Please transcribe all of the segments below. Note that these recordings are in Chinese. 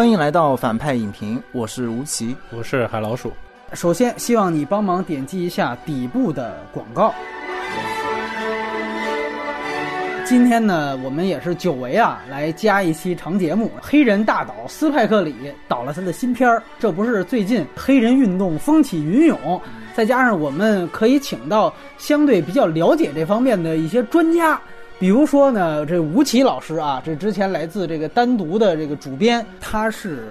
欢迎来到反派影评，我是吴奇，我是海老鼠。首先，希望你帮忙点击一下底部的广告。今天呢，我们也是久违啊，来加一期长节目。黑人大导斯派克里导了他的新片儿，这不是最近黑人运动风起云涌，再加上我们可以请到相对比较了解这方面的一些专家，比如说呢，这吴奇老师啊，这之前来自这个单独的这个主编，他是。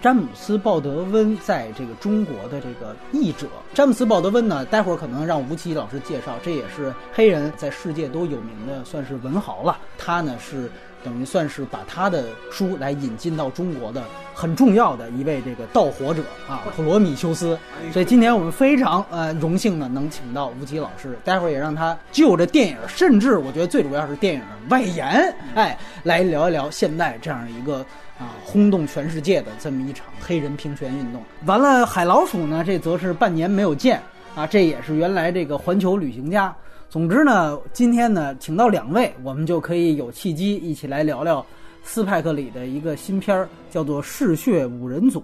詹姆斯·鲍德温在这个中国的这个译者，詹姆斯·鲍德温呢，待会儿可能让吴奇老师介绍，这也是黑人在世界都有名的，算是文豪了。他呢是等于算是把他的书来引进到中国的很重要的一位这个盗火者啊，普罗米修斯。所以今天我们非常呃荣幸呢能请到吴奇老师，待会儿也让他就着电影，甚至我觉得最主要是电影外延，哎，来聊一聊现代这样一个。啊，轰动全世界的这么一场黑人平权运动。完了，海老鼠呢，这则是半年没有见啊，这也是原来这个环球旅行家。总之呢，今天呢，请到两位，我们就可以有契机一起来聊聊斯派克里的一个新片儿，叫做《嗜血五人组》。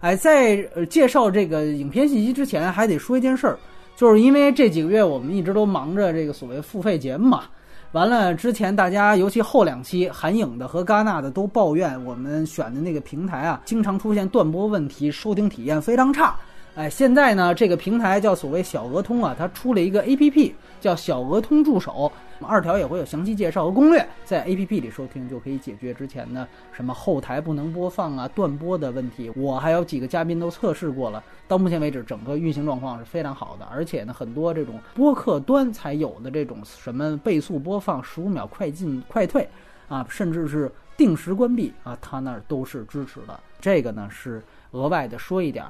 哎，在介绍这个影片信息之前，还得说一件事儿，就是因为这几个月我们一直都忙着这个所谓付费节目嘛。完了之前，大家尤其后两期韩影的和戛纳的都抱怨我们选的那个平台啊，经常出现断播问题，收听体验非常差。哎，现在呢，这个平台叫所谓小鹅通啊，它出了一个 A P P，叫小鹅通助手。二条也会有详细介绍和攻略，在 A P P 里收听就可以解决之前的什么后台不能播放啊、断播的问题。我还有几个嘉宾都测试过了，到目前为止整个运行状况是非常好的。而且呢，很多这种播客端才有的这种什么倍速播放、十五秒快进快退啊，甚至是定时关闭啊，它那儿都是支持的。这个呢是额外的说一点。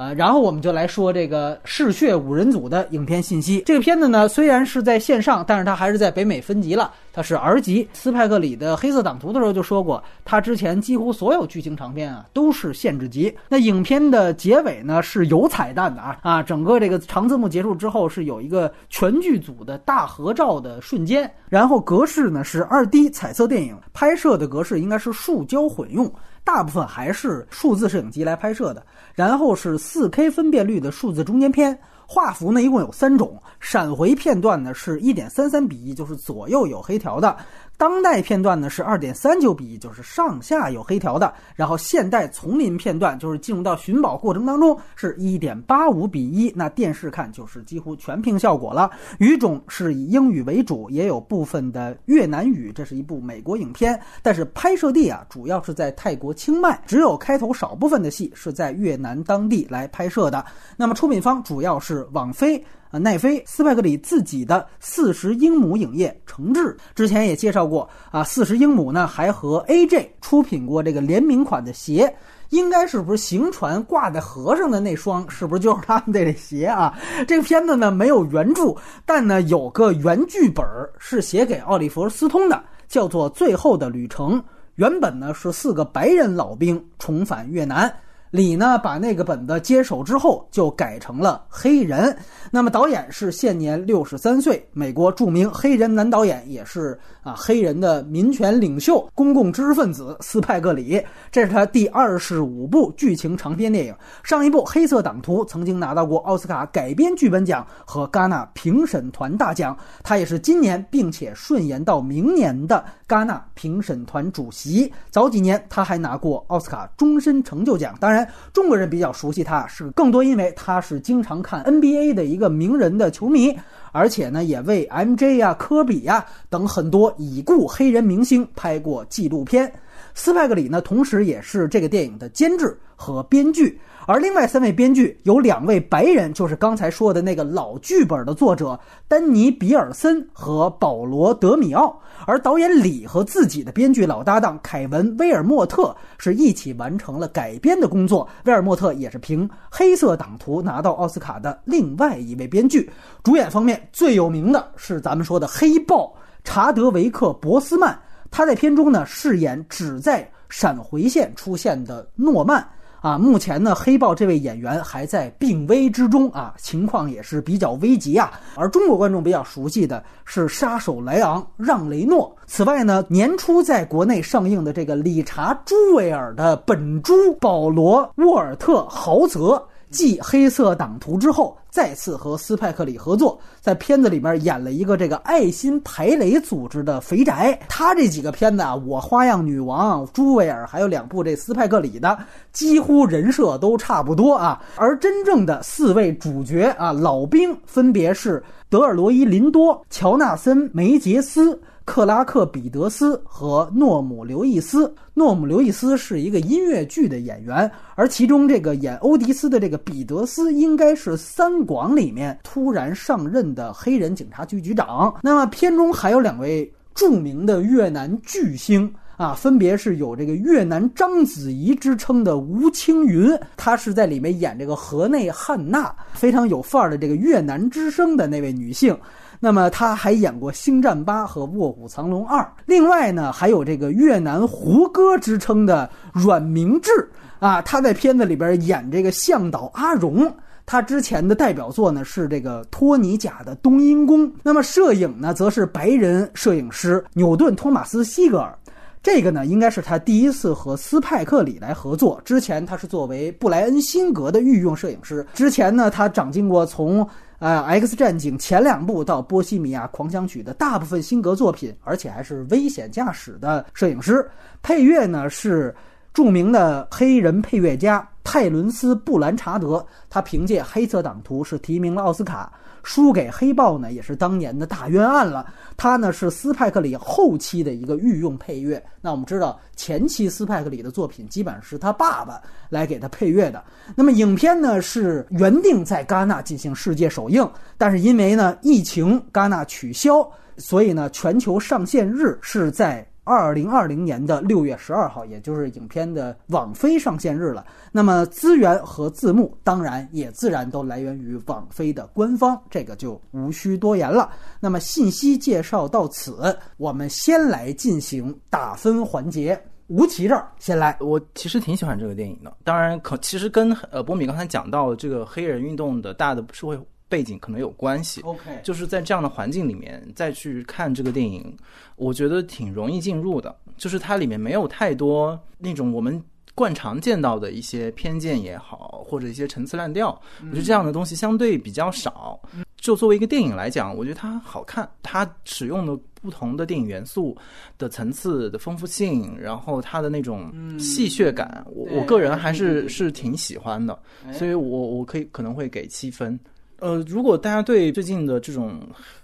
呃，然后我们就来说这个《嗜血五人组》的影片信息。这个片子呢，虽然是在线上，但是它还是在北美分级了。它是 R 级。斯派克里的《黑色党徒》的时候就说过，他之前几乎所有剧情长片啊都是限制级。那影片的结尾呢是有彩蛋的啊啊！整个这个长字幕结束之后是有一个全剧组的大合照的瞬间。然后格式呢是二 D 彩色电影拍摄的格式，应该是数焦混用。大部分还是数字摄影机来拍摄的，然后是 4K 分辨率的数字中间片。画幅呢一共有三种，闪回片段呢是一点三三比一，就是左右有黑条的。当代片段呢是二点三九比一，就是上下有黑条的；然后现代丛林片段就是进入到寻宝过程当中，是一点八五比一。那电视看就是几乎全屏效果了。语种是以英语为主，也有部分的越南语。这是一部美国影片，但是拍摄地啊主要是在泰国清迈，只有开头少部分的戏是在越南当地来拍摄的。那么出品方主要是网飞。啊，奈飞斯派克里自己的四十英亩影业承制，之前也介绍过啊。四十英亩呢，还和 AJ 出品过这个联名款的鞋，应该是不是行船挂在河上的那双，是不是就是他们这鞋啊？这个片子呢没有原著，但呢有个原剧本是写给奥利弗·斯通的，叫做《最后的旅程》。原本呢是四个白人老兵重返越南。李呢，把那个本子接手之后，就改成了黑人。那么导演是现年六十三岁，美国著名黑人男导演，也是啊黑人的民权领袖、公共知识分子斯派克里。这是他第二十五部剧情长篇电影。上一部《黑色党徒》曾经拿到过奥斯卡改编剧本奖和戛纳评审团大奖。他也是今年并且顺延到明年的戛纳评审团主席。早几年他还拿过奥斯卡终身成就奖。当然。中国人比较熟悉他，是更多因为他是经常看 NBA 的一个名人的球迷，而且呢，也为 MJ 呀、科比呀等很多已故黑人明星拍过纪录片。斯派克里呢，同时也是这个电影的监制和编剧。而另外三位编剧有两位白人，就是刚才说的那个老剧本的作者丹尼·比尔森和保罗·德米奥。而导演李和自己的编剧老搭档凯文·威尔莫特是一起完成了改编的工作。威尔莫特也是凭《黑色党徒》拿到奥斯卡的另外一位编剧。主演方面最有名的是咱们说的黑豹查德维克·博斯曼，他在片中呢饰演只在闪回线出现的诺曼。啊，目前呢，黑豹这位演员还在病危之中啊，情况也是比较危急啊。而中国观众比较熟悉的是杀手莱昂·让·雷诺。此外呢，年初在国内上映的这个理查·朱维尔的本猪保罗·沃尔特·豪泽。继《黑色党徒》之后，再次和斯派克里合作，在片子里面演了一个这个爱心排雷组织的肥宅。他这几个片子啊，《我花样女王》、朱维尔，还有两部这斯派克里的，几乎人设都差不多啊。而真正的四位主角啊，老兵分别是德尔罗伊·林多、乔纳森·梅杰斯。克拉克·彼得斯和诺姆·刘易斯。诺姆·刘易斯是一个音乐剧的演员，而其中这个演欧迪斯的这个彼得斯，应该是《三广》里面突然上任的黑人警察局局长。那么片中还有两位著名的越南巨星啊，分别是有这个越南章子怡之称的吴青云，她是在里面演这个河内汉娜，非常有范儿的这个越南之声的那位女性。那么他还演过《星战八》和《卧虎藏龙二》，另外呢还有这个越南胡歌之称的阮明志啊，他在片子里边演这个向导阿荣。他之前的代表作呢是这个托尼贾的《冬阴功》，那么摄影呢则是白人摄影师纽顿·托马斯·西格尔。这个呢应该是他第一次和斯派克里来合作，之前他是作为布莱恩辛格的御用摄影师。之前呢他长进过从。啊，《X 战警》前两部到《波西米亚狂想曲》的大部分辛格作品，而且还是危险驾驶的摄影师。配乐呢是著名的黑人配乐家泰伦斯·布兰查德，他凭借《黑色党徒》是提名了奥斯卡。输给黑豹呢，也是当年的大冤案了。他呢是斯派克里后期的一个御用配乐。那我们知道，前期斯派克里的作品基本上是他爸爸来给他配乐的。那么影片呢是原定在戛纳进行世界首映，但是因为呢疫情，戛纳取消，所以呢全球上线日是在。二零二零年的六月十二号，也就是影片的网飞上线日了。那么资源和字幕当然也自然都来源于网飞的官方，这个就无需多言了。那么信息介绍到此，我们先来进行打分环节。吴奇这儿先来，我其实挺喜欢这个电影的。当然，可其实跟呃波米刚才讲到这个黑人运动的大的社会。背景可能有关系，OK，就是在这样的环境里面再去看这个电影，我觉得挺容易进入的。就是它里面没有太多那种我们惯常见到的一些偏见也好，或者一些陈词滥调，我觉得这样的东西相对比较少。就作为一个电影来讲，我觉得它好看，它使用的不同的电影元素的层次的丰富性，然后它的那种戏谑感，我我个人还是是挺喜欢的，所以我我可以可能会给七分。呃，如果大家对最近的这种。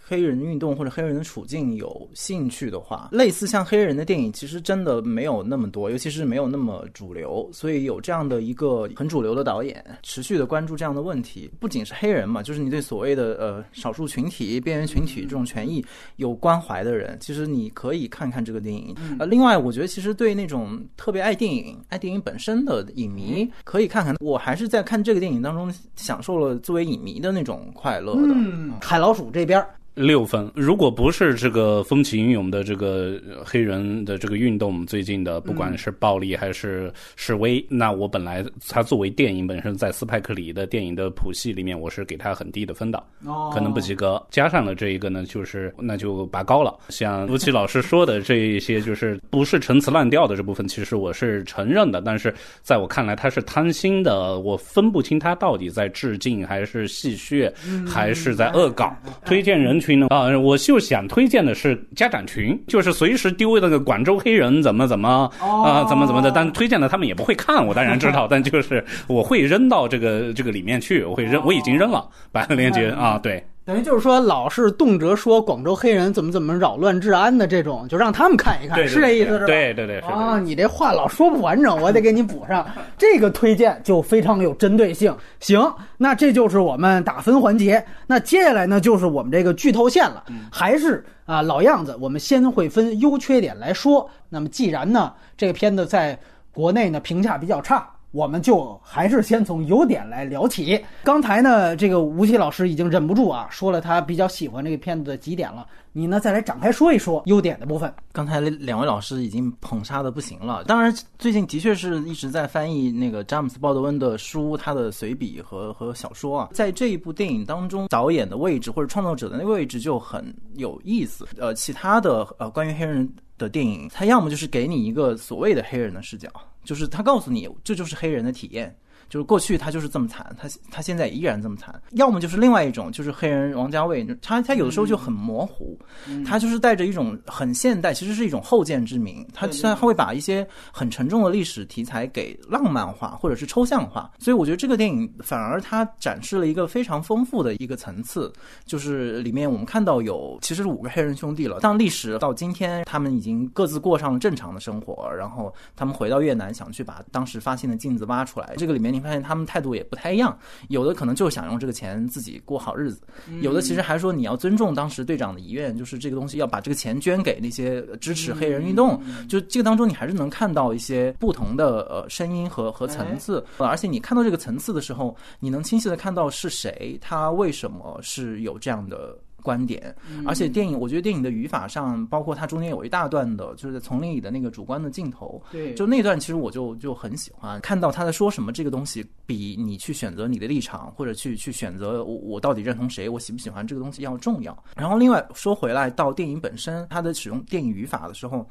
黑人运动或者黑人的处境有兴趣的话，类似像黑人的电影，其实真的没有那么多，尤其是没有那么主流。所以有这样的一个很主流的导演，持续的关注这样的问题，不仅是黑人嘛，就是你对所谓的呃少数群体、边缘群体这种权益有关怀的人，其实你可以看看这个电影。呃，另外，我觉得其实对那种特别爱电影、爱电影本身的影迷，可以看看。我还是在看这个电影当中享受了作为影迷的那种快乐的。嗯，海老鼠这边。六分，如果不是这个风起云涌的这个黑人的这个运动，最近的不管是暴力还是示威，那我本来他作为电影本身，在斯派克里的电影的谱系里面，我是给他很低的分的，哦可能不及格。加上了这一个呢，就是那就拔高了。像吴奇老师说的这一些，就是不是陈词滥调的这部分，其实我是承认的。但是在我看来，他是贪心的，我分不清他到底在致敬还是戏谑，还是在恶搞。推荐人。群呢？啊，我就想推荐的是家长群，就是随时丢那个广州黑人怎么怎么啊，怎么怎么的，但推荐的他们也不会看，我当然知道，但就是我会扔到这个这个里面去，我会扔，我已经扔了，把链接啊，对。等于就是说，老是动辄说广州黑人怎么怎么扰乱治安的这种，就让他们看一看，是这意思是吧？对对对，啊，你这话老说不完整，我得给你补上。这个推荐就非常有针对性。行，那这就是我们打分环节。那接下来呢，就是我们这个剧透线了。还是啊，老样子，我们先会分优缺点来说。那么既然呢，这个片子在国内呢评价比较差。我们就还是先从优点来聊起。刚才呢，这个吴奇老师已经忍不住啊，说了他比较喜欢这个片子的几点了。你呢再来展开说一说优点的部分。刚才两位老师已经捧杀的不行了。当然，最近的确是一直在翻译那个詹姆斯·鲍德温的书，他的随笔和和小说啊。在这一部电影当中，导演的位置或者创作者的那个位置就很有意思。呃，其他的呃关于黑人的电影，他要么就是给你一个所谓的黑人的视角，就是他告诉你这就是黑人的体验。就是过去他就是这么惨，他他现在依然这么惨。要么就是另外一种，就是黑人王家卫，他他有的时候就很模糊，他就是带着一种很现代，其实是一种后见之明。他他他会把一些很沉重的历史题材给浪漫化或者是抽象化。所以我觉得这个电影反而它展示了一个非常丰富的一个层次，就是里面我们看到有其实是五个黑人兄弟了。当历史到今天，他们已经各自过上了正常的生活，然后他们回到越南，想去把当时发现的镜子挖出来。这个里面。你发现他们态度也不太一样，有的可能就是想用这个钱自己过好日子，有的其实还说你要尊重当时队长的遗愿，就是这个东西要把这个钱捐给那些支持黑人运动。就这个当中，你还是能看到一些不同的呃声音和和层次，而且你看到这个层次的时候，你能清晰的看到是谁，他为什么是有这样的。观点，而且电影，我觉得电影的语法上，包括它中间有一大段的，就是在丛林里的那个主观的镜头，对，就那段其实我就就很喜欢看到他在说什么。这个东西比你去选择你的立场，或者去去选择我我到底认同谁，我喜不喜欢这个东西要重要。然后另外说回来到电影本身，它的使用电影语法的时候，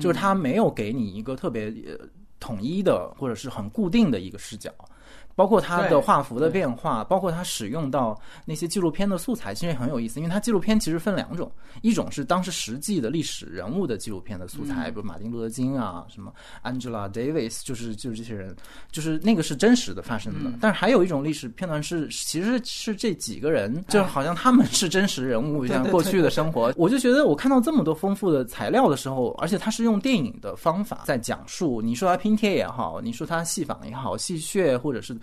就是它没有给你一个特别统一的或者是很固定的一个视角。包括它的画幅的变化，包括它使用到那些纪录片的素材，其实也很有意思。因为它纪录片其实分两种，一种是当时实际的历史人物的纪录片的素材，比如马丁路德金啊，什么 Angela Davis，就是就是这些人，就是那个是真实的发生的。但是还有一种历史片段是，其实是这几个人，就好像他们是真实人物，像过去的生活。我就觉得我看到这么多丰富的材料的时候，而且他是用电影的方法在讲述，你说他拼贴也好，你说他戏仿也好，戏谑或者是。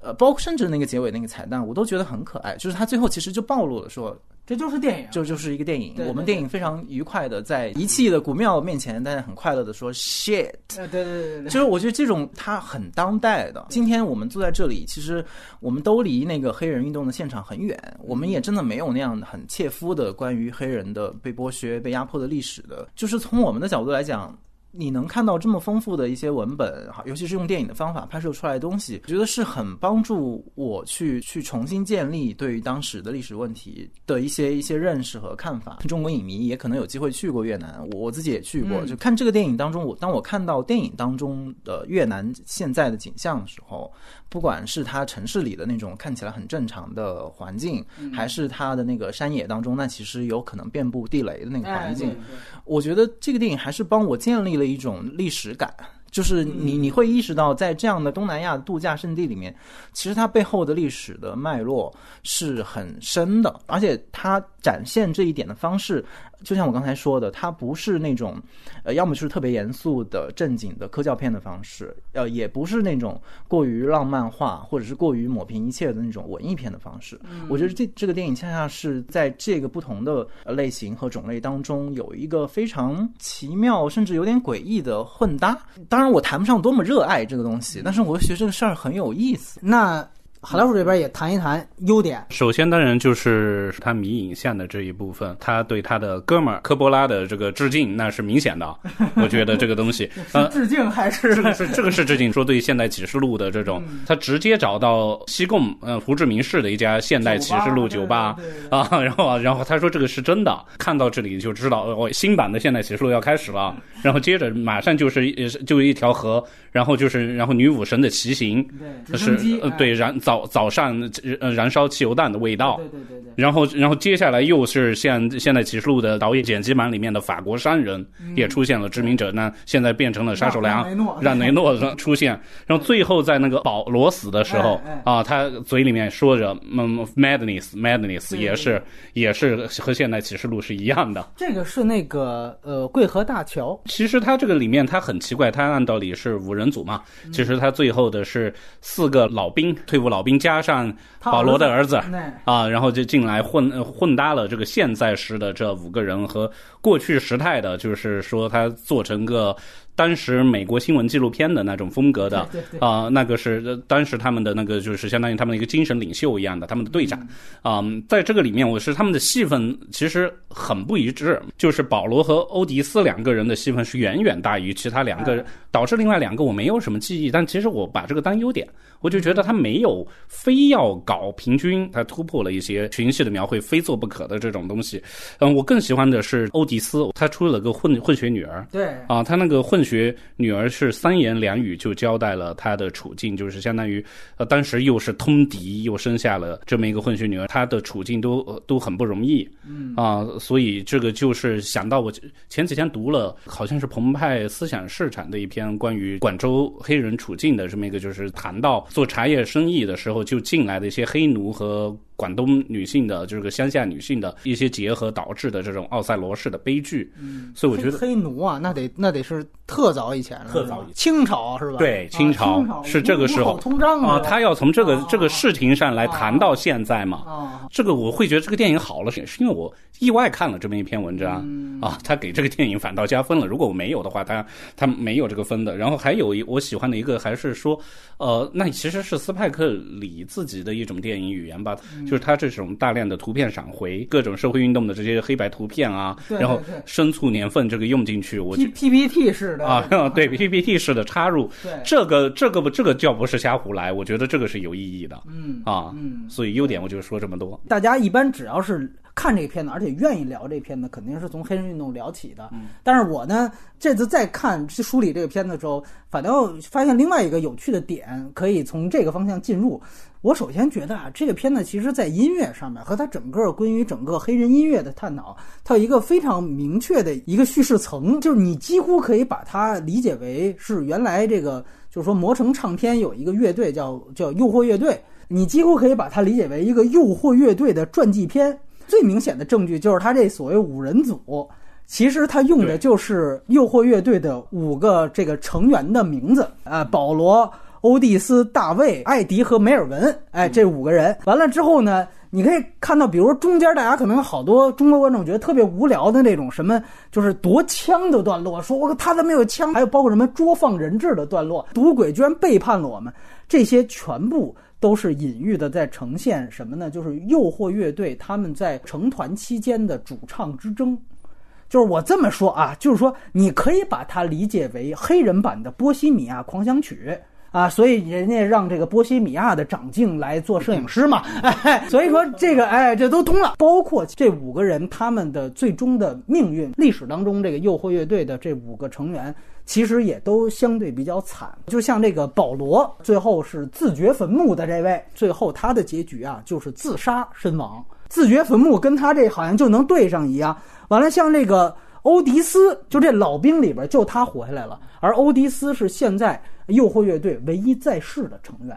呃，包括甚至那个结尾那个彩蛋，我都觉得很可爱。就是他最后其实就暴露了，说这就是电影，就就是一个电影。我们电影非常愉快的在遗弃的古庙面前，大家很快乐的说 shit。对对对对，就是我觉得这种它很当代的。今天我们坐在这里，其实我们都离那个黑人运动的现场很远，我们也真的没有那样很切肤的关于黑人的被剥削、被压迫的历史的。就是从我们的角度来讲。你能看到这么丰富的一些文本，哈，尤其是用电影的方法拍摄出来的东西，我觉得是很帮助我去去重新建立对于当时的历史问题的一些一些认识和看法。中国影迷也可能有机会去过越南，我自己也去过。就看这个电影当中，我当我看到电影当中的越南现在的景象的时候，不管是它城市里的那种看起来很正常的环境，还是它的那个山野当中，那其实有可能遍布地雷的那个环境，我觉得这个电影还是帮我建立了。一种历史感，就是你你会意识到，在这样的东南亚度假胜地里面，其实它背后的历史的脉络是很深的，而且它展现这一点的方式。就像我刚才说的，它不是那种，呃，要么就是特别严肃的正经的科教片的方式，呃，也不是那种过于浪漫化或者是过于抹平一切的那种文艺片的方式。我觉得这这个电影恰恰是在这个不同的类型和种类当中有一个非常奇妙甚至有点诡异的混搭。当然，我谈不上多么热爱这个东西，但是我觉得这个事儿很有意思。那。好莱坞这边也谈一谈优点。首先，当然就是他迷影像的这一部分，他对他的哥们儿科波拉的这个致敬，那是明显的。我觉得这个东西，是致敬还是这个是这个是致敬？说对《现代启示录》的这种，他直接找到西贡，嗯，胡志明市的一家《现代启示录》酒吧啊，然后然后他说这个是真的。看到这里就知道，哦，新版的《现代启示录》要开始了。然后接着马上就是也是就一条河，然后就是然后女武神的骑行，对是呃对燃早。早早上呃燃烧汽油弹的味道，对对对对。然后然后接下来又是现现在启示录的导演剪辑版里面的法国商人也出现了知名者，那现在变成了杀手梁让雷诺 出现。然后最后在那个保罗死的时候啊，他嘴里面说着嗯 madness madness 也是也是和现代启示录是一样的。这个是那个呃桂河大桥。其实它这个里面它很奇怪，它按道理是无人组嘛，其实他最后的是四个老兵退伍老。兵加上保罗的儿子啊，然后就进来混混搭了这个现在时的这五个人和过去时态的，就是说他做成个当时美国新闻纪录片的那种风格的啊、那个是呃当时他们的那个就是相当于他们的一个精神领袖一样的，他们的队长。啊、在这个里面，我是他们的戏份其实很不一致，就是保罗和欧迪斯两个人的戏份是远远大于其他两个人，导致另外两个我没有什么记忆，但其实我把这个当优点，我就觉得他没有非要搞平均，他突破了一些群戏的描绘，非做不可的这种东西。嗯，我更喜欢的是欧迪斯，他出了个混混血女儿，对，啊，他那个混血女儿是三言两语就交代了她的处境，就是相当于呃，当时又是通敌，又生下了这么一个混血女儿，她的处境都、呃都很不容易。嗯啊，所以这个就是想到我前几天读了，好像是澎湃思想市场的一篇关于广州黑人处境的这么一个，就是谈到做茶叶生意的时候就进来的一些黑奴和。广东女性的这个乡下女性的一些结合导致的这种奥赛罗式的悲剧，嗯，所以我觉得黑黑奴啊，那得那得是特早以前了，特早以前。清朝是吧？对啊清朝是这个时候。通胀啊，他要从这个啊。这个事情上来谈到现在嘛。啊，这个我会觉得这个电影好了，是是因为我意外看了这么一篇文章、嗯。啊，他给这个电影反倒加分了。如果我没有的话，他他没有这个分的。然后还有一我喜欢的一个还是说，呃，那其实是斯派克里自己的一种电影语言吧，嗯就是他这种大量的图片闪回，各种社会运动的这些黑白图片啊，然后生卒年份这个用进去，我 P P P T 式的。啊，对 PPT 式的插入，对。这个这个不这个叫不是瞎胡来，我觉得这个是有意义的。嗯啊，嗯，所以优点我就说这么多。大家一般只要是看这个片子，而且愿意聊这片子，肯定是从黑人运动聊起的。但是我呢，这次再看梳理这个片子的时候，反倒发现另外一个有趣的点，可以从这个方向进入。我首先觉得啊，这个片子其实在音乐上面和它整个关于整个黑人音乐的探讨，它有一个非常明确的一个叙事层，就是你几乎可以把它理解为是原来这个，就是说魔城唱片有一个乐队叫叫诱惑乐队，你几乎可以把它理解为一个诱惑乐队的传记片。最明显的证据就是他这所谓五人组，其实他用的就是诱惑乐队的五个这个成员的名字啊，保罗、欧蒂斯、大卫、艾迪和梅尔文，哎，这五个人。完了之后呢，你可以看到，比如中间大家可能好多中国观众觉得特别无聊的那种什么，就是夺枪的段落，说我他怎么有枪？还有包括什么捉放人质的段落，赌鬼居然背叛了我们，这些全部。都是隐喻的在呈现什么呢？就是诱惑乐队他们在成团期间的主唱之争。就是我这么说啊，就是说你可以把它理解为黑人版的《波西米亚狂想曲》。啊，所以人家让这个波西米亚的长镜来做摄影师嘛，哎，所以说这个哎，这都通了。包括这五个人他们的最终的命运，历史当中这个诱惑乐队的这五个成员，其实也都相对比较惨。就像这个保罗，最后是自掘坟墓的这位，最后他的结局啊，就是自杀身亡。自掘坟墓跟他这好像就能对上一样。完了，像这个。欧迪斯就这老兵里边就他活下来了，而欧迪斯是现在诱惑乐队唯一在世的成员，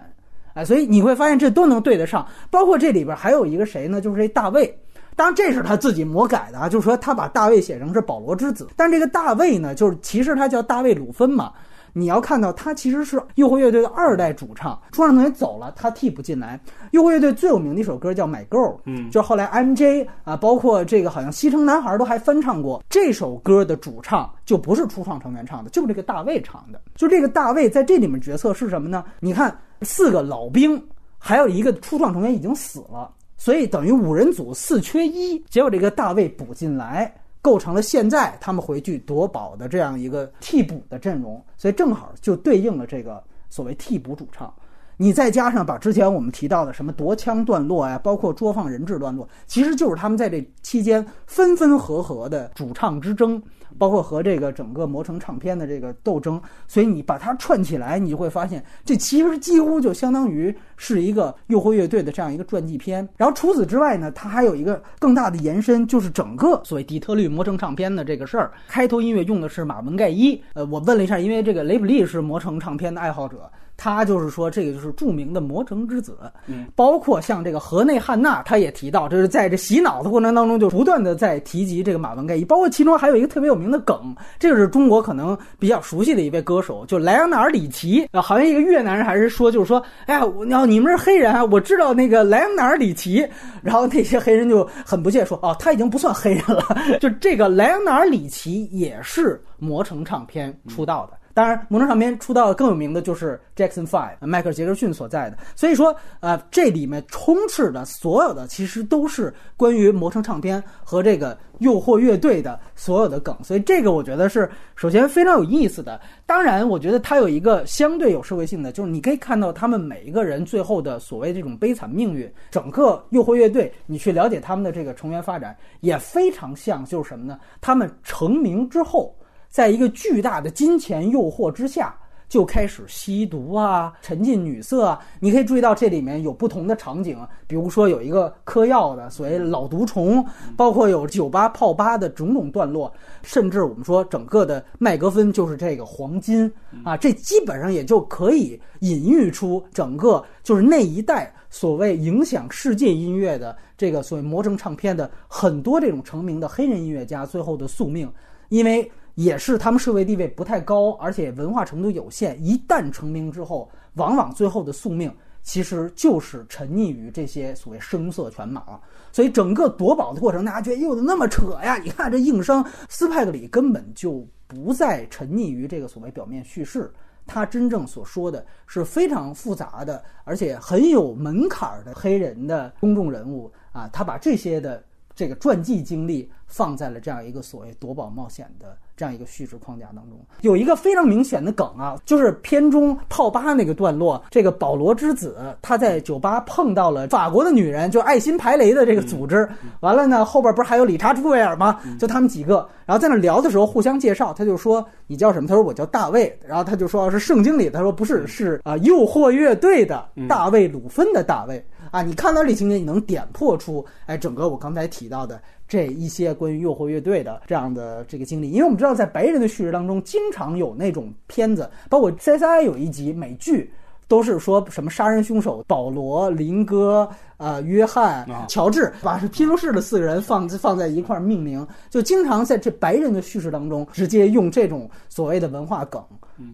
哎，所以你会发现这都能对得上。包括这里边还有一个谁呢？就是这大卫，当然这是他自己魔改的啊，就是说他把大卫写成是保罗之子，但这个大卫呢，就是其实他叫大卫鲁芬嘛。你要看到他其实是诱惑乐队的二代主唱，初创同学走了，他替补进来。诱惑乐队最有名的一首歌叫《My Girl》，嗯，就是后来 MJ 啊，包括这个好像西城男孩都还翻唱过这首歌的主唱，就不是初创成员唱的，就是这个大卫唱的。就这个大卫在这里面角色是什么呢？你看四个老兵，还有一个初创成员已经死了，所以等于五人组四缺一，结果这个大卫补进来。构成了现在他们回去夺宝的这样一个替补的阵容，所以正好就对应了这个所谓替补主唱。你再加上把之前我们提到的什么夺枪段落呀、啊，包括捉放人质段落，其实就是他们在这期间分分合合的主唱之争，包括和这个整个魔城唱片的这个斗争。所以你把它串起来，你就会发现，这其实几乎就相当于是一个诱惑乐队的这样一个传记片。然后除此之外呢，它还有一个更大的延伸，就是整个所谓底特律魔城唱片的这个事儿。开头音乐用的是马文盖伊，呃，我问了一下，因为这个雷普利是魔城唱片的爱好者。他就是说这个就是著名的魔城之子，嗯，包括像这个河内汉娜，他也提到，就是在这洗脑的过程当中，就不断的在提及这个马文盖伊，包括其中还有一个特别有名的梗，这个是中国可能比较熟悉的一位歌手，就莱昂纳尔里奇，啊，好像一个越南人还是说，就是说，哎呀，我要你们是黑人啊，我知道那个莱昂纳尔里奇，然后那些黑人就很不屑说，哦，他已经不算黑人了，就这个莱昂纳尔里奇也是魔城唱片出道的。当然，魔城唱片出道更有名的就是 Jackson Five，迈克尔·杰克逊所在的。所以说，呃，这里面充斥的所有的其实都是关于魔城唱片和这个诱惑乐队的所有的梗。所以这个我觉得是首先非常有意思的。当然，我觉得它有一个相对有社会性的，就是你可以看到他们每一个人最后的所谓这种悲惨命运。整个诱惑乐队，你去了解他们的这个成员发展，也非常像，就是什么呢？他们成名之后。在一个巨大的金钱诱惑之下，就开始吸毒啊，沉浸女色啊。你可以注意到这里面有不同的场景，比如说有一个嗑药的所谓老毒虫，包括有酒吧泡吧的种种段落，甚至我们说整个的麦格芬就是这个黄金啊，这基本上也就可以隐喻出整个就是那一代所谓影响世界音乐的这个所谓魔怔唱片的很多这种成名的黑人音乐家最后的宿命，因为。也是他们社会地位不太高，而且文化程度有限。一旦成名之后，往往最后的宿命其实就是沉溺于这些所谓声色犬马。所以整个夺宝的过程，大家觉得又怎么那么扯呀？你看这硬伤，斯派克里根本就不再沉溺于这个所谓表面叙事，他真正所说的是非常复杂的，而且很有门槛的黑人的公众人物啊。他把这些的这个传记经历放在了这样一个所谓夺宝冒险的。这样一个叙事框架当中，有一个非常明显的梗啊，就是片中泡吧那个段落。这个保罗之子他在酒吧碰到了法国的女人，就爱心排雷的这个组织。完了呢，后边不是还有理查·朱维尔吗？就他们几个，然后在那聊的时候互相介绍。他就说你叫什么？他说我叫大卫。然后他就说是圣经里，他说不是，是啊，诱惑乐队的大卫·鲁芬的大卫啊。你看到这情节，你能点破出哎，整个我刚才提到的。这一些关于诱惑乐队的这样的这个经历，因为我们知道，在白人的叙事当中，经常有那种片子，包括 CSI 有一集美剧，都是说什么杀人凶手保罗、林哥、呃约翰、乔治，把披头士的四个人放放在一块命名，就经常在这白人的叙事当中直接用这种所谓的文化梗。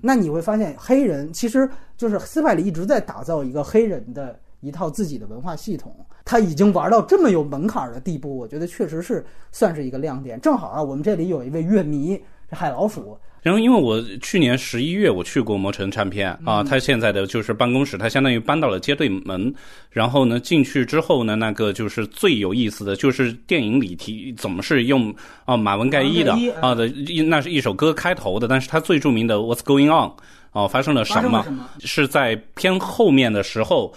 那你会发现，黑人其实就是斯派里一直在打造一个黑人的。一套自己的文化系统，他已经玩到这么有门槛的地步，我觉得确实是算是一个亮点。正好啊，我们这里有一位乐迷，海老鼠。然后，因为我去年十一月我去过魔城唱片啊，他现在的就是办公室，他相当于搬到了街对门。然后呢，进去之后呢，那个就是最有意思的就是电影里提总是用啊马文盖伊的啊的一那是一首歌开头的，但是他最著名的 What's Going On 哦，发生了什么？是在偏后面的时候。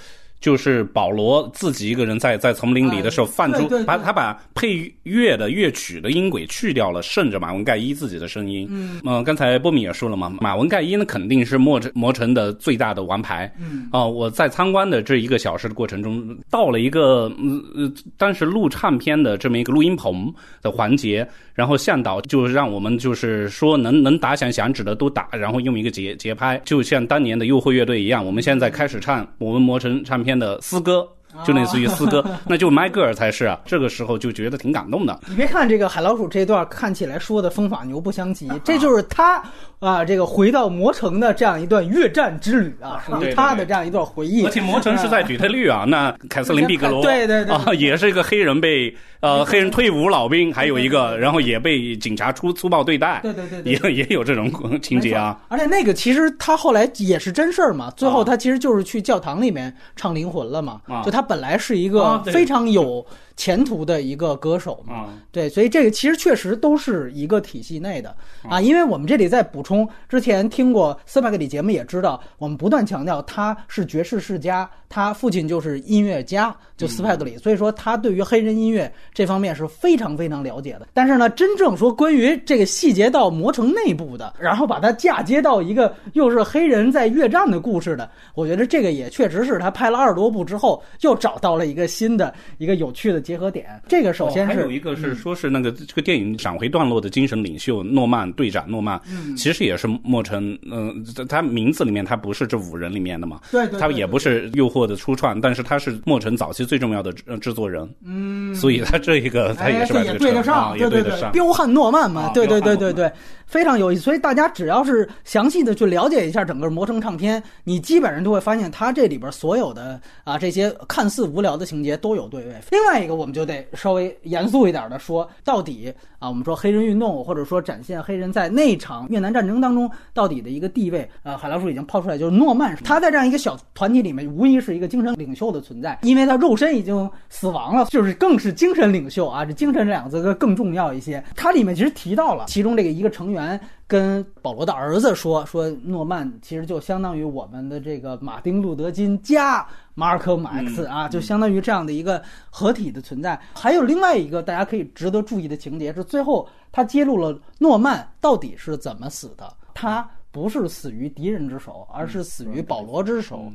就是保罗自己一个人在在丛林里的时候，放出把他把配乐的乐曲的音轨去掉了，顺着马文盖伊自己的声音。嗯，刚才波米也说了嘛，马文盖伊呢肯定是魔城魔城的最大的王牌。嗯，啊，我在参观的这一个小时的过程中，到了一个呃当时录唱片的这么一个录音棚的环节，然后向导就让我们就是说能能打响响指的都打，然后用一个节节拍，就像当年的诱惑乐队一样，我们现在开始唱我们磨成唱片。的诗歌，就类似于诗歌，那就迈克尔才是啊。这个时候就觉得挺感动的。你别看这个海老鼠这段看起来说的风法牛不相及，这就是他啊，这个回到魔城的这样一段越战之旅啊，属于他的这样一段回忆。而且魔城是在底特律啊，那凯瑟琳·毕格罗，对对对，啊，也是一个黑人被。呃，黑人退伍老兵还有一个，然后也被警察粗粗暴对待，对对对，也也有这种情节啊。而且那个其实他后来也是真事儿嘛，最后他其实就是去教堂里面唱灵魂了嘛，就他本来是一个非常有。前途的一个歌手嘛，对，所以这个其实确实都是一个体系内的啊。因为我们这里在补充，之前听过斯派克里节目也知道，我们不断强调他是爵士世家，他父亲就是音乐家，就斯派克里，所以说他对于黑人音乐这方面是非常非常了解的。但是呢，真正说关于这个细节到磨成内部的，然后把它嫁接到一个又是黑人在越战的故事的，我觉得这个也确实是他拍了二十多部之后又又找到了一个新的一个有趣的结合点。这个首先是、哦还有一个是说是那个这个电影闪回段落的精神领袖诺曼队长诺曼，其实也是莫尘，嗯、他名字里面他不是这五人里面的嘛，对对对他也不是诱惑的初创，但是他是莫尘早期最重要的制作人，嗯，所以他这一个他也是对得上，称啊也对对得上。彪悍诺曼嘛，啊对对对对对，非常有意思。所以大家只要是详细的去了解一下整个魔城唱片，你基本上就会发现，它这里边所有的啊这些看似无聊的情节都有对位。另外一个，我们就得稍微严肃一点的说，到底啊，我们说黑人运动，或者说展现黑人在那场越南战争当中到底的一个地位，呃，海老鼠已经抛出来，就是诺曼，他在这样一个小团体里面，无疑是一个精神领袖的存在，因为他肉身已经死亡了，就是更是精神领袖啊，这精神这两个字更重要一些。它里面其实提到了其中这个一个成员跟保罗的儿子说，说诺曼其实就相当于我们的这个马丁路德金加马尔科姆 X 啊，就相当于这样的一个合体的存在。还有另外一个大家可以值得注意的情节是，最后他揭露了诺曼到底是怎么死的，他不是死于敌人之手，而是死于保罗之手。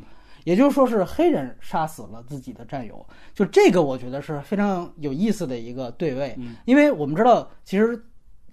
也就是说，是黑人杀死了自己的战友，就这个我觉得是非常有意思的一个对位，因为我们知道，其实，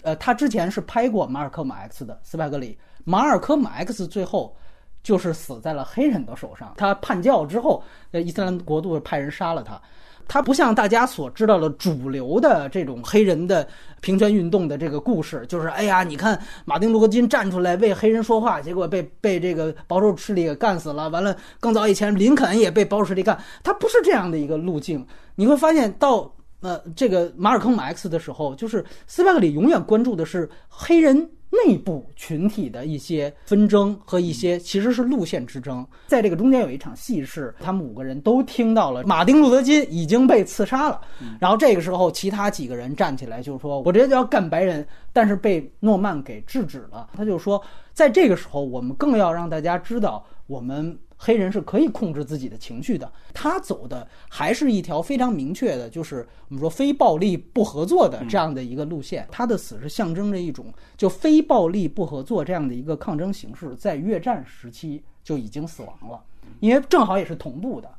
呃，他之前是拍过马尔科姆 X 的斯派格里，马尔科姆 X 最后就是死在了黑人的手上，他叛教之后，呃，伊斯兰国度派人杀了他。他不像大家所知道的主流的这种黑人的平权运动的这个故事，就是哎呀，你看马丁路德金站出来为黑人说话，结果被被这个保守势力给干死了。完了，更早以前林肯也被保守势力干，他不是这样的一个路径。你会发现到呃这个马尔科姆 X 的时候，就是斯派克里永远关注的是黑人。内部群体的一些纷争和一些其实是路线之争，在这个中间有一场戏是他们五个人都听到了马丁路德金已经被刺杀了，然后这个时候其他几个人站起来就说：“我直接就要干白人。”但是被诺曼给制止了。他就说，在这个时候我们更要让大家知道，我们黑人是可以控制自己的情绪的。他走的还是一条非常明确的，就是我们说非暴力不合作的这样的一个路线。他的死是象征着一种就非暴力不合作这样的一个抗争形式，在越战时期就已经死亡了，因为正好也是同步的。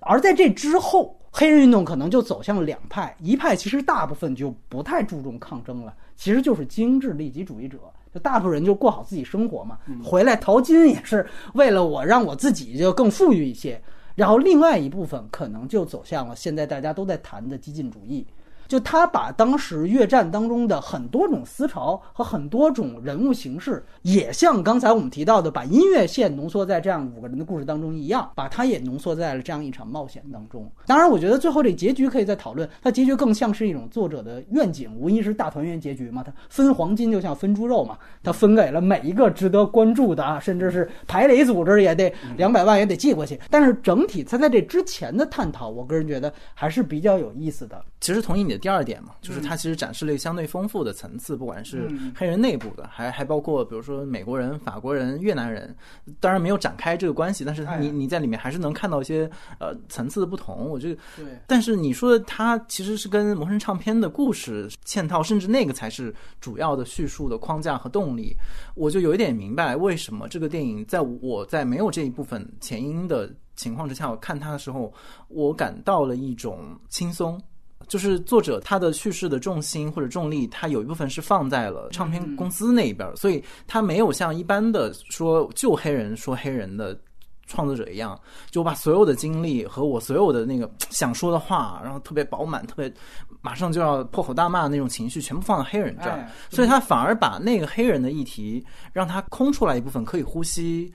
而在这之后，黑人运动可能就走向两派，一派其实大部分就不太注重抗争了，其实就是精致利己主义者，就大部分人就过好自己生活嘛，回来淘金也是为了我让我自己就更富裕一些。然后另外一部分可能就走向了现在大家都在谈的激进主义，就他把当时越战当中的很多种思潮和很多种人物形式，也像刚才我们提到的，把音乐线浓缩在这样五个人的故事当中一样，把它也浓缩在了这样一场冒险当中。当然，我觉得最后这结局可以再讨论，它结局更像是一种作者的愿景，无疑是大团圆结局嘛。它分黄金就像分猪肉嘛，它分给了每一个值得关注的啊，甚至是排雷组织也得两百万也得寄过去。但是整体它在这之前的探讨，我个人觉得还是比较有意思的。其实同意你的第二点嘛，就是它其实展示了一个相对丰富的层次，不管是黑人内部的，还还包括比如说美国人、法国人、越南人，当然没有展开这个关系，但是它你你在里面还是能看到一些呃层次的不同。我觉得，对，但是你说的它其实是跟魔神唱片的故事嵌套，甚至那个才是主要的叙述的框架和动力，我就有一点明白为什么这个电影在我在没有这一部分前因的情况之下，我看它的时候，我感到了一种轻松。就是作者他的叙事的重心或者重力，他有一部分是放在了唱片公司那一边，所以他没有像一般的说就黑人说黑人的创作者一样，就把所有的精力和我所有的那个想说的话，然后特别饱满、特别马上就要破口大骂的那种情绪，全部放到黑人这儿，哎所以他反而把那个黑人的议题让他空出来一部分，可以呼吸，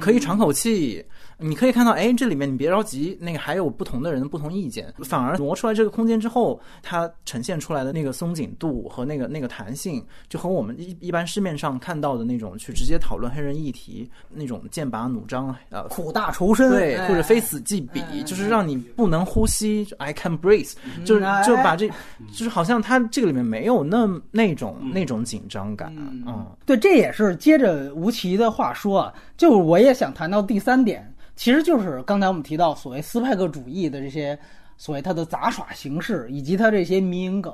可以喘口气。你可以看到，哎，这里面你别着急，那个还有不同的人的不同意见，反而挪出来这个空间之后，它呈现出来的那个松紧度和那个那个弹性，就和我们一一般市面上看到的那种去直接讨论黑人议题那种剑拔弩张，呃，苦大仇深，对，哎或者非死即彼，哎就是让你不能呼吸，I can breathe，就是哎就把这，就是好像他这个里面没有那那种那种紧张感，嗯，对，这也是接着吴奇的话说啊，就是我也想谈到第三点，其实就是刚才我们提到所谓斯派克主义的这些所谓他的杂耍形式，以及他这些迷影梗。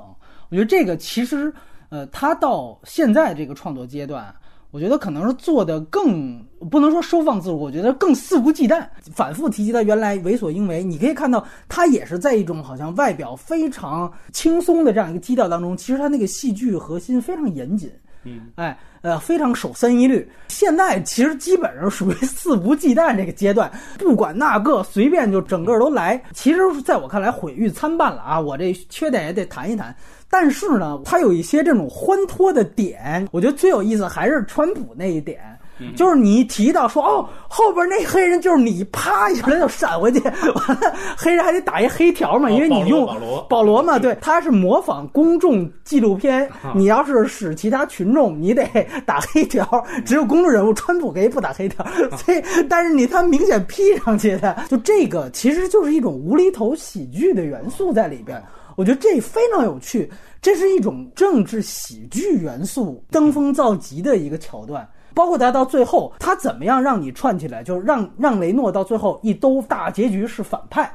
我觉得这个其实，呃，他到现在这个创作阶段，我觉得可能是做的更不能说收放自如，我觉得更肆无忌惮。反复提及他原来为所应为，你可以看到他也是在一种好像外表非常轻松的这样一个基调当中，其实他那个戏剧核心非常严谨。嗯，哎，呃，非常守三一律。现在其实基本上属于 肆无忌惮这个阶段，不管那个，随便就整个都来。其实，在我看来，毁誉参半了啊。我这缺点也得谈一谈。但是呢，它有一些这种欢脱的点，我觉得最有意思还是川普那一点。就是你一提到说哦，后边那黑人就是你，啪一下就闪回去，完 了黑人还得打一黑条嘛，因为你用保罗保罗。嘛，对，他是模仿公众纪录片，你要是使其他群众，你得打黑条，只有公众人物，川普可以不打黑条，所以但是你他明显 P 上去的，就这个其实就是一种无厘头喜剧的元素在里边，我觉得这非常有趣，这是一种政治喜剧元素登峰造极的一个桥段。包括他到最后，他怎么样让你串起来？就是让让雷诺到最后一兜大结局是反派，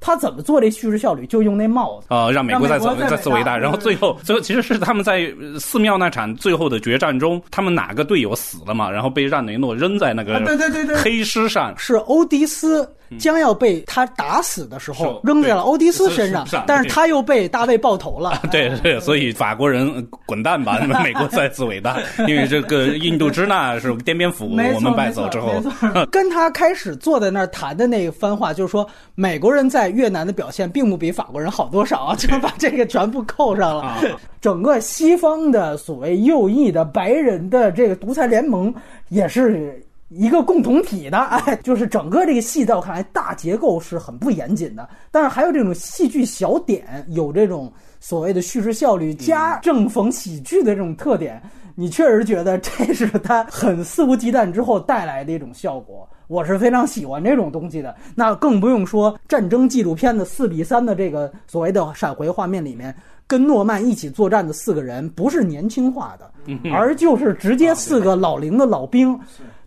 他怎么做这叙事效率？就用那帽子啊，让美国再走再再次伟大。然后最后最后其实是他们在寺庙那场最后的决战中，他们哪个队友死了嘛？然后被让雷诺扔在那个对对对对黑尸上。是欧迪斯将要被他打死的时候扔在了欧迪斯身上，但是他又被大卫爆头了。对 对，所以法国人滚蛋吧！美国再次伟大，因为这个印度支那是滇边府我们败走之后，跟他开始坐在那儿谈的那一番话，就是说美国人在越南的表现并不比法国人好多少，就把这个全部扣上了。整个西方的所谓右翼的白人的这个独裁联盟也是。一个共同体的，哎，就是整个这个戏，在我看来，大结构是很不严谨的。但是还有这种戏剧小点，有这种所谓的叙事效率加正逢喜剧的这种特点，你确实觉得这是他很肆无忌惮之后带来的一种效果。我是非常喜欢这种东西的。那更不用说战争纪录片的四比三的这个所谓的闪回画面里面，跟诺曼一起作战的四个人不是年轻化的，而就是直接四个老龄的老兵。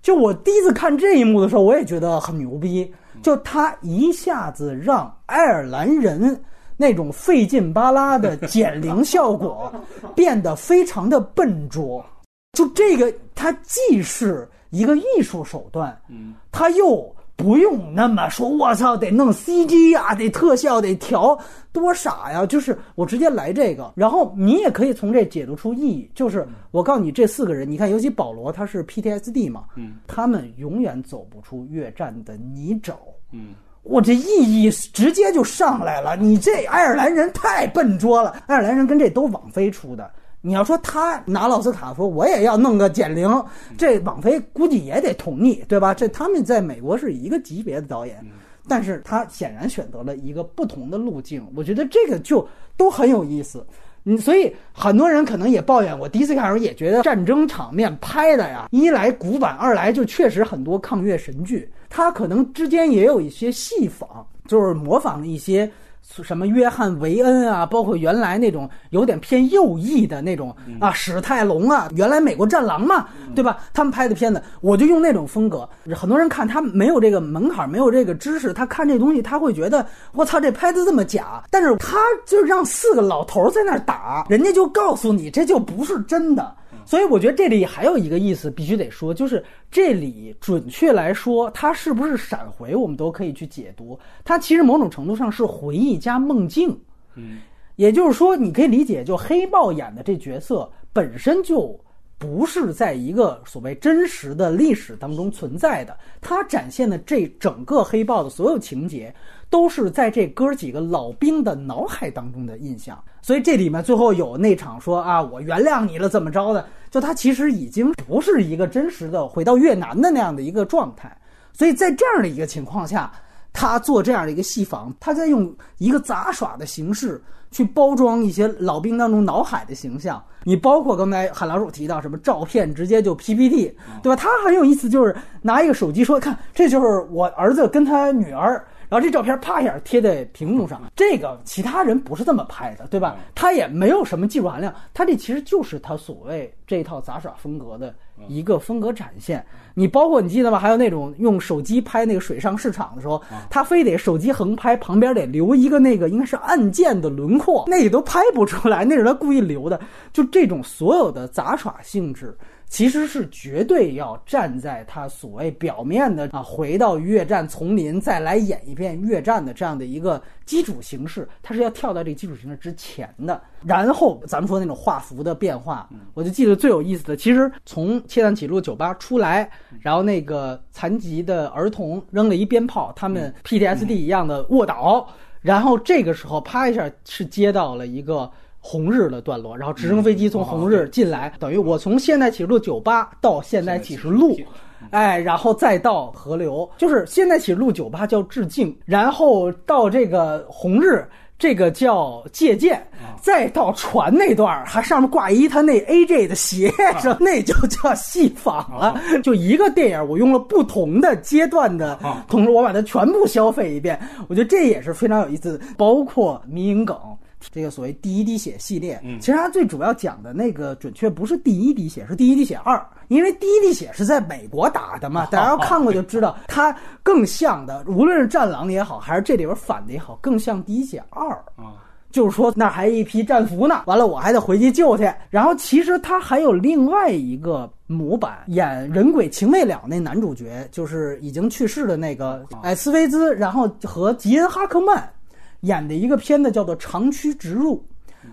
就我第一次看这一幕的时候，我也觉得很牛逼。就他一下子让爱尔兰人那种费劲巴拉的减龄效果 变得非常的笨拙。就这个，它既是一个艺术手段，嗯，它又。不用那么说，我操，得弄 CG 呀，得特效，得调，多傻呀！就是我直接来这个，然后你也可以从这解读出意义。就是我告诉你，这四个人，你看，尤其保罗，他是 PTSD 嘛，嗯，他们永远走不出越战的泥沼，嗯，我这意义直接就上来了。你这爱尔兰人太笨拙了，爱尔兰人跟这都网飞出的。你要说他拿奥斯卡说我也要弄个减龄，这网飞估计也得同意，对吧？这他们在美国是一个级别的导演，但是他显然选择了一个不同的路径。我觉得这个就都很有意思。嗯，所以很多人可能也抱怨，我第一次看的时候也觉得战争场面拍的呀，一来古板，二来就确实很多抗越神剧，它可能之间也有一些戏仿，就是模仿一些。什么约翰维恩啊，包括原来那种有点偏右翼的那种啊，史泰龙啊，原来美国战狼嘛，对吧？他们拍的片子，我就用那种风格。很多人看他没有这个门槛，没有这个知识，他看这东西他会觉得我操，这拍的这么假。但是他就让四个老头在那打，人家就告诉你这就不是真的。所以我觉得这里还有一个意思必须得说，就是这里准确来说，它是不是闪回，我们都可以去解读。它其实某种程度上是回忆加梦境，嗯，也就是说，你可以理解，就黑豹演的这角色本身就不是在一个所谓真实的历史当中存在的，它展现的这整个黑豹的所有情节。都是在这哥几个老兵的脑海当中的印象，所以这里面最后有那场说啊，我原谅你了，怎么着的？就他其实已经不是一个真实的回到越南的那样的一个状态，所以在这样的一个情况下，他做这样的一个戏仿，他在用一个杂耍的形式去包装一些老兵当中脑海的形象。你包括刚才韩老师提到什么照片，直接就 PPT，对吧？他很有意思，就是拿一个手机说，看，这就是我儿子跟他女儿。然后这照片啪一下贴在屏幕上，这个其他人不是这么拍的，对吧？他也没有什么技术含量，他这其实就是他所谓这套杂耍风格的一个风格展现。你包括你记得吗？还有那种用手机拍那个水上市场的时候，他非得手机横拍，旁边得留一个那个应该是按键的轮廓，那也都拍不出来，那是他故意留的。就这种所有的杂耍性质。其实是绝对要站在他所谓表面的啊，回到越战丛林再来演一遍越战的这样的一个基础形式，他是要跳到这个基础形式之前的。然后咱们说那种画幅的变化，我就记得最有意思的，其实从切断起路酒吧出来，然后那个残疾的儿童扔了一鞭炮，他们 PTSD 一样的卧倒，然后这个时候啪一下是接到了一个。红日的段落，然后直升飞机从红日进来，等于我从现代启示录酒吧到现代启示录，哎，然后再到河流，就是现代启示录酒吧叫致敬，然后到这个红日，这个叫借鉴，再到船那段还上面挂一他那 AJ 的鞋，是那就叫戏仿了。就一个电影，我用了不同的阶段的，同时我把它全部消费一遍，我觉得这也是非常有意思，包括迷影梗。这个所谓第一滴血系列，其实它最主要讲的那个准确不是第一滴血，是第一滴血二，因为第一滴血是在美国打的嘛，大家要看过就知道，它更像的，无论是战狼也好，还是这里边反的也好，更像第一血二啊，就是说那还一批战俘呢，完了我还得回去救去，然后其实它还有另外一个模板，演人鬼情未了那男主角，就是已经去世的那个哎斯维兹，然后和吉恩哈克曼。演的一个片子叫做《长驱直入》，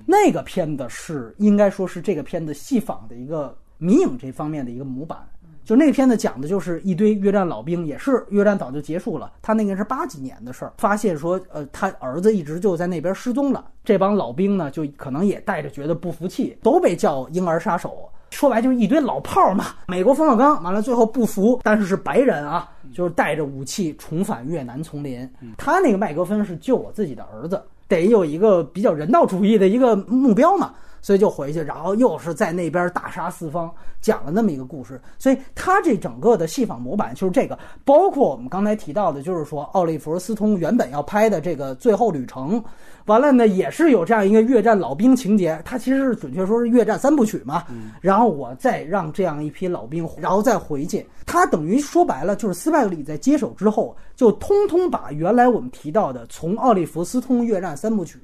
那个片子是应该说是这个片子戏仿的一个迷影这方面的一个模板。就那个片子讲的就是一堆越战老兵，也是越战早就结束了，他那个是八几年的事儿，发现说呃他儿子一直就在那边失踪了。这帮老兵呢，就可能也带着觉得不服气，都被叫婴儿杀手。说白就是一堆老炮儿嘛。美国冯小刚完了最后不服，但是是白人啊。就是带着武器重返越南丛林，他那个麦格芬是救我自己的儿子，得有一个比较人道主义的一个目标嘛。所以就回去，然后又是在那边大杀四方，讲了那么一个故事。所以他这整个的戏仿模板就是这个，包括我们刚才提到的，就是说奥利弗斯通原本要拍的这个最后旅程，完了呢也是有这样一个越战老兵情节。他其实是准确说是越战三部曲嘛。然后我再让这样一批老兵，然后再回去，他等于说白了就是斯派克里在接手之后，就通通把原来我们提到的从奥利弗斯通越战三部曲，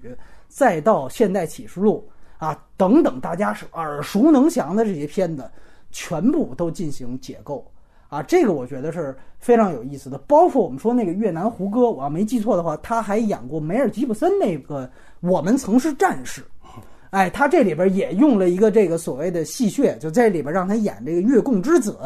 再到现代启示录。啊，等等，大家是耳熟能详的这些片子，全部都进行解构啊，这个我觉得是非常有意思的。包括我们说那个越南胡歌，我要没记错的话，他还演过梅尔吉布森那个《我们曾是战士》，哎，他这里边也用了一个这个所谓的戏谑，就在里边让他演这个越共之子，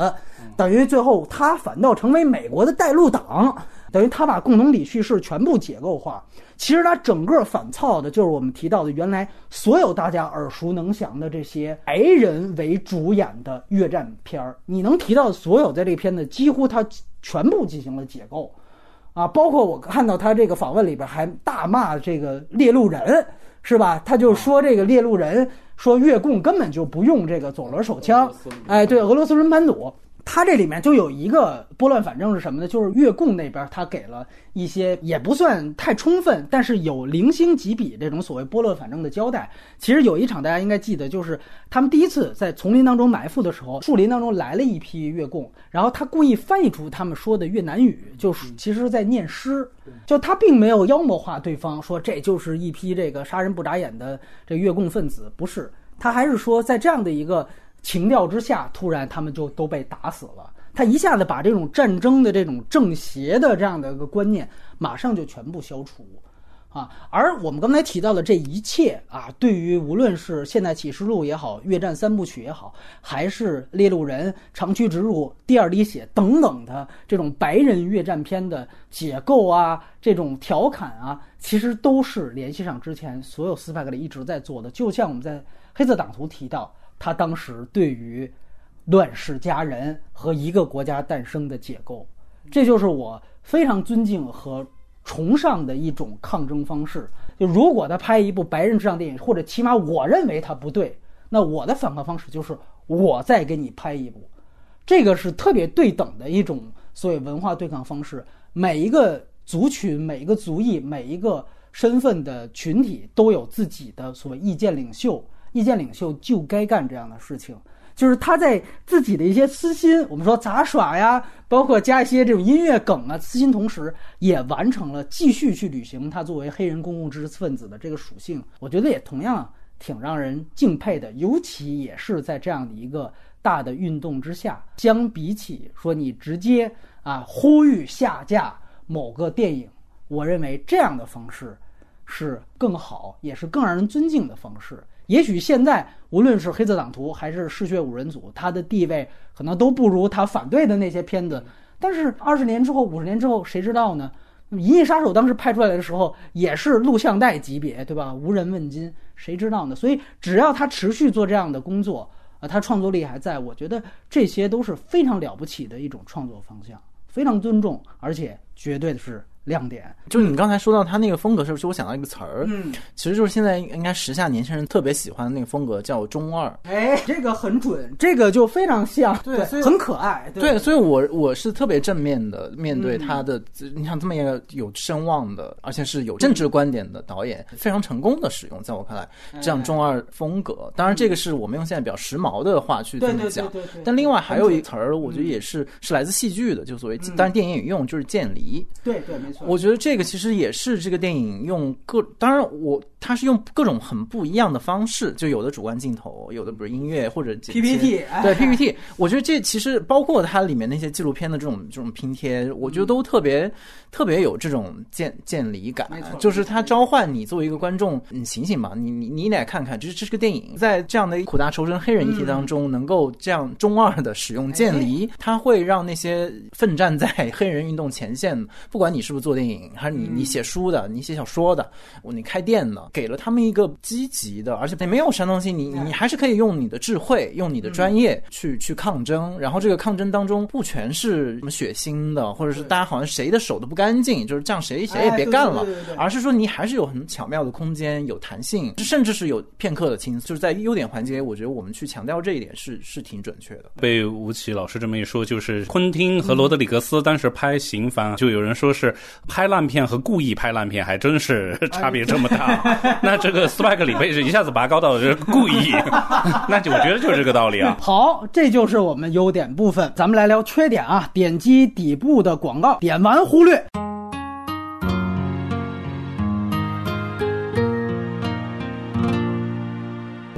等于最后他反倒成为美国的带路党。等于他把共同体叙事全部解构化，其实他整个反操的就是我们提到的原来所有大家耳熟能详的这些白人为主演的越战片儿。你能提到所有在这片子，几乎他全部进行了解构，啊，包括我看到他这个访问里边还大骂这个猎鹿人，是吧？他就说这个猎鹿人说越共根本就不用这个左轮手枪，哎，对，俄罗斯轮盘组。他这里面就有一个拨乱反正是什么呢？就是越共那边他给了一些也不算太充分，但是有零星几笔这种所谓拨乱反正的交代。其实有一场大家应该记得，就是他们第一次在丛林当中埋伏的时候，树林当中来了一批越共，然后他故意翻译出他们说的越南语，就是其实在念诗，就他并没有妖魔化对方，说这就是一批这个杀人不眨眼的这越共分子，不是，他还是说在这样的一个。情调之下，突然他们就都被打死了。他一下子把这种战争的这种正邪的这样的一个观念，马上就全部消除，啊！而我们刚才提到的这一切啊，对于无论是现代启示录也好，越战三部曲也好，还是猎鹿人、长驱直入、第二滴血等等的这种白人越战片的解构啊，这种调侃啊，其实都是联系上之前所有斯派克里一直在做的。就像我们在黑色党图提到。他当时对于乱世佳人和一个国家诞生的解构，这就是我非常尊敬和崇尚的一种抗争方式。就如果他拍一部白人至上电影，或者起码我认为他不对，那我的反抗方式就是我再给你拍一部，这个是特别对等的一种所谓文化对抗方式。每一个族群、每一个族裔、每一个身份的群体都有自己的所谓意见领袖。意见领袖就该干这样的事情，就是他在自己的一些私心，我们说杂耍呀，包括加一些这种音乐梗啊，私心同时也完成了继续去履行他作为黑人公共知识分子的这个属性。我觉得也同样挺让人敬佩的，尤其也是在这样的一个大的运动之下，相比起说你直接啊呼吁下架某个电影，我认为这样的方式是更好，也是更让人尊敬的方式。也许现在无论是黑色党徒还是嗜血五人组，他的地位可能都不如他反对的那些片子。但是二十年之后、五十年之后，谁知道呢？《银翼杀手》当时拍出来的时候，也是录像带级别，对吧？无人问津，谁知道呢？所以只要他持续做这样的工作，啊，他创作力还在，我觉得这些都是非常了不起的一种创作方向，非常尊重，而且绝对的是。亮点就是你刚才说到他那个风格是不是，我想到一个词儿，嗯，其实就是现在应该时下年轻人特别喜欢的那个风格，叫中二。哎，这个很准，这个就非常像，对，很可爱。对，所以我我是特别正面的面对他的，你像这么一个有声望的，而且是有政治观点的导演，非常成功的使用，在我看来，这样中二风格。当然，这个是我们用现在比较时髦的话去这么讲。但另外还有一词儿，我觉得也是是来自戏剧的，就所谓，当然电影也用，就是渐离。对对。我觉得这个其实也是这个电影用各，当然我它是用各种很不一样的方式，就有的主观镜头，有的比如音乐或者 PPT，对 PPT，我觉得这其实包括它里面那些纪录片的这种这种拼贴，我觉得都特别特别有这种渐渐离感，就是它召唤你作为一个观众，你醒醒吧，你你你得看看，这这是个电影，在这样的苦大仇深黑人议题当中，能够这样中二的使用渐离，它会让那些奋战在黑人运动前线，不管你是不是做电影，还是你你写书的，你写小说的，你开店的，给了他们一个积极的，而且没有煽动性，你你还是可以用你的智慧，用你的专业去去抗争。然后这个抗争当中不全是什么血腥的，或者是大家好像谁的手都不干净，就是这样谁谁也别干了，而是说你还是有很巧妙的空间，有弹性，甚至是有片刻的轻，就是在优点环节，我觉得我们去强调这一点是是挺准确的。被吴奇老师这么一说，就是昆汀和罗德里格斯当时拍《刑犯》，就有人说是拍烂片和故意拍烂片还真是差别这么大。那这个斯派克里贝是一下子拔高到是故意，那就我觉得就是这个道理啊。好，这就是我们优点部分，咱们来聊缺点啊。点击底部的广告，点完忽略。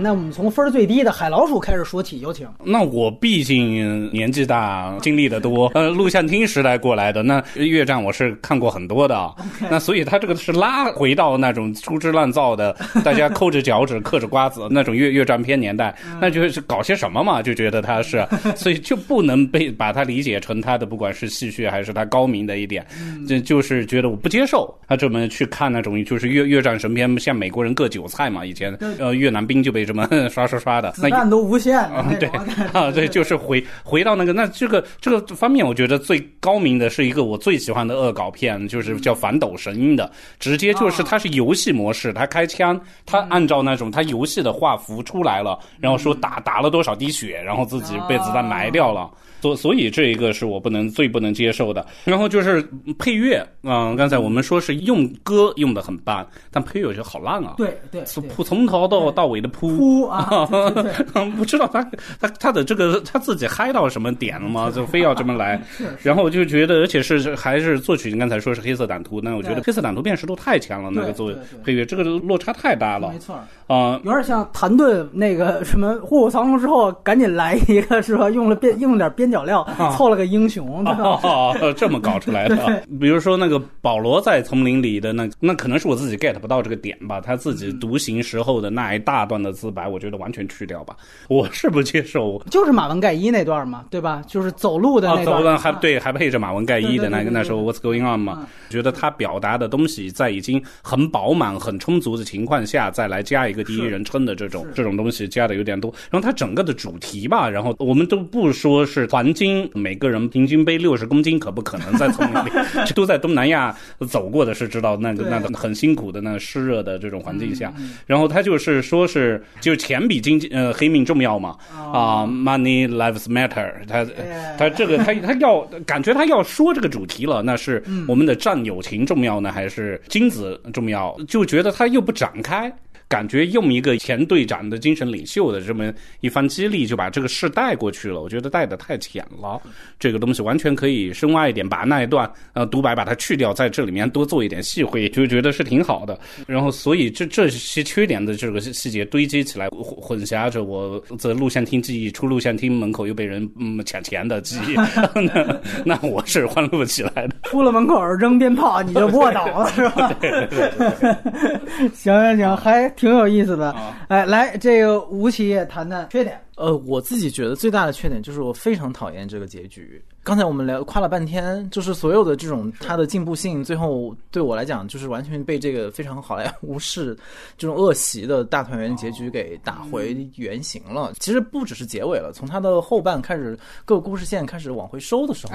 那我们从分儿最低的海老鼠开始说起，有请。那我毕竟年纪大，经历的多，呃，录像厅时代过来的，那越战我是看过很多的。那所以他这个是拉回到那种粗制滥造的，大家抠着脚趾嗑着瓜子那种越越战片年代，那就是搞些什么嘛？就觉得他是，所以就不能被把它理解成他的不管是戏谑还是他高明的一点，这就是觉得我不接受他这么去看那种就是越越战神片，像美国人割韭菜嘛，以前呃越南兵就被。什么 刷刷刷的，那弹都无限。对啊，对，就是回回到那个那这个这个方面，我觉得最高明的是一个我最喜欢的恶搞片，就是叫《反斗神鹰》的，直接就是它是游戏模式，它开枪，它按照那种它游戏的画幅出来了，然后说打打了多少滴血，然后自己被子弹埋掉了。所所以这一个是我不能最不能接受的，然后就是配乐啊，刚才我们说是用歌用的很棒，但配乐就好烂啊。对对，铺从头到到尾的铺铺啊，不知道他他他的这个他自己嗨到什么点了吗？就非要这么来，然后我就觉得，而且是还是作曲，你刚才说是黑色胆图，那我觉得黑色胆图辨识度太强了，那个作为配乐，这个落差太大了。没错啊，有点像谭盾那个什么卧虎藏龙之后，赶紧来一个是吧？用了边用了点边。脚料凑了个英雄，这么搞出来的。比如说那个保罗在丛林里的那，那可能是我自己 get 不到这个点吧。他自己独行时候的那一大段的自白，我觉得完全去掉吧。我是不接受。就是马文盖伊那段嘛，对吧？就是走路的那段，还对，还配着马文盖伊的那个那时候 What's going on 嘛？觉得他表达的东西在已经很饱满、很充足的情况下，再来加一个第一人称的这种这种东西，加的有点多。然后他整个的主题吧，然后我们都不说是。黄金，每个人平均背六十公斤，可不可能在丛林里？都在东南亚走过的是知道那个那个很辛苦的那湿热的这种环境下。然后他就是说是就钱比经济呃黑命重要嘛啊，money lives matter。他他这个他他要感觉他要说这个主题了，那是我们的战友情重要呢，还是金子重要？就觉得他又不展开。感觉用一个前队长的精神领袖的这么一番激励，就把这个事带过去了。我觉得带的太浅了，这个东西完全可以深挖一点，把那一段呃独白把它去掉，在这里面多做一点细会，就觉得是挺好的。然后，所以这这些缺点的这个细节堆积起来，混混淆着我在录像厅记忆，出录像厅门口又被人嗯抢钱的记忆，那 那我是欢乐不起来的。出 了门口扔鞭炮，你就卧倒了，是吧？行行行，还挺有意思的。哎，来，这个吴奇也谈谈缺点。呃，我自己觉得最大的缺点就是我非常讨厌这个结局。刚才我们聊夸了半天，就是所有的这种它的进步性，最后对我来讲就是完全被这个非常好莱坞式这种恶习的大团圆结局给打回原形了。其实不只是结尾了，从它的后半开始，各个故事线开始往回收的时候，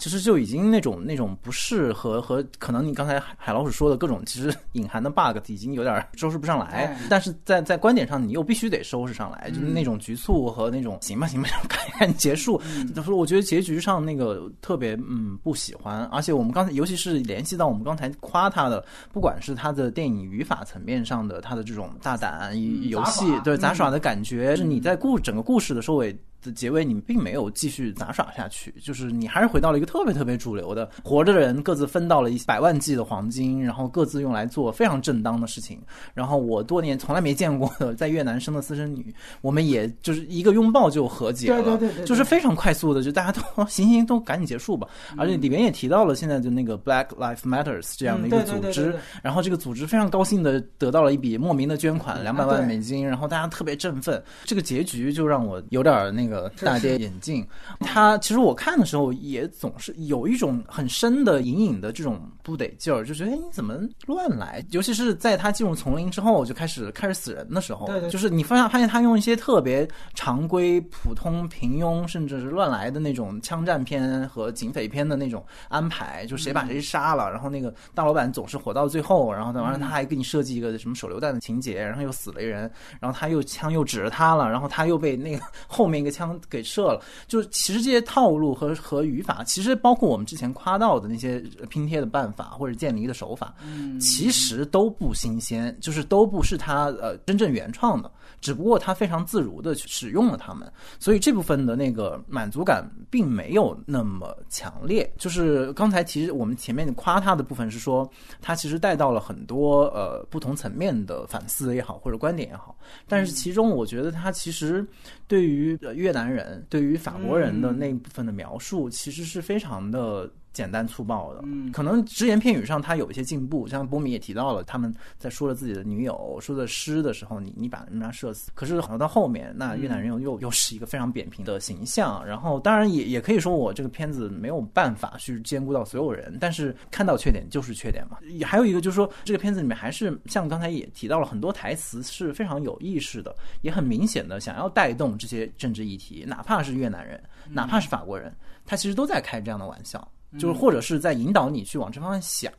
其实就已经那种那种不适和和可能你刚才海老鼠说的各种其实 隐含的 bug 已经有点收拾不上来。但是在在观点上，你又必须得收拾上来，就是那种局促和那种行吧行吧，赶紧结束。就是我觉得结局上。那个特别嗯不喜欢，而且我们刚才尤其是联系到我们刚才夸他的，不管是他的电影语法层面上的他的这种大胆游戏对杂耍的感觉，是你在故整个故事的收尾。的结尾，你并没有继续杂耍下去，就是你还是回到了一个特别特别主流的，活着的人各自分到了一百万计的黄金，然后各自用来做非常正当的事情。然后我多年从来没见过的，在越南生的私生女，我们也就是一个拥抱就和解了，对对对，就是非常快速的，就大家都 行行都赶紧结束吧。而且里边也提到了现在的那个 Black Lives Matters 这样的一个组织，然后这个组织非常高兴的得到了一笔莫名的捐款，两百万美金，然后大家特别振奋。这个结局就让我有点那个大跌。眼镜，他其实我看的时候也总是有一种很深的、隐隐的这种不得劲儿，就觉得哎你怎么乱来？尤其是在他进入丛林之后，就开始开始死人的时候，对对，就是你发现发现他用一些特别常规、普通、平庸，甚至是乱来的那种枪战片和警匪片的那种安排，就谁把谁杀了，然后那个大老板总是活到最后，然后完了他还给你设计一个什么手榴弹的情节，然后又死了一人，然后他又枪又指着他了，然后他又被那个后面一个枪给射了。就是其实这些套路和和语法，其实包括我们之前夸到的那些拼贴的办法或者建离的手法，其实都不新鲜，就是都不是他呃真正原创的，只不过他非常自如的去使用了他们，所以这部分的那个满足感并没有那么强烈。就是刚才其实我们前面夸他的部分是说，他其实带到了很多呃不同层面的反思也好或者观点也好，但是其中我觉得他其实。对于越南人，对于法国人的那部分的描述，其实是非常的。简单粗暴的，嗯，可能只言片语上他有一些进步，像波米也提到了，他们在说了自己的女友、说的诗的时候，你你把人家射死。可是好像到后面，那越南人又又又是一个非常扁平的形象。然后当然也也可以说我这个片子没有办法去兼顾到所有人，但是看到缺点就是缺点嘛。也还有一个就是说，这个片子里面还是像刚才也提到了很多台词是非常有意识的，也很明显的想要带动这些政治议题，哪怕是越南人，哪怕是法国人，他其实都在开这样的玩笑。就是或者是在引导你去往这方面想，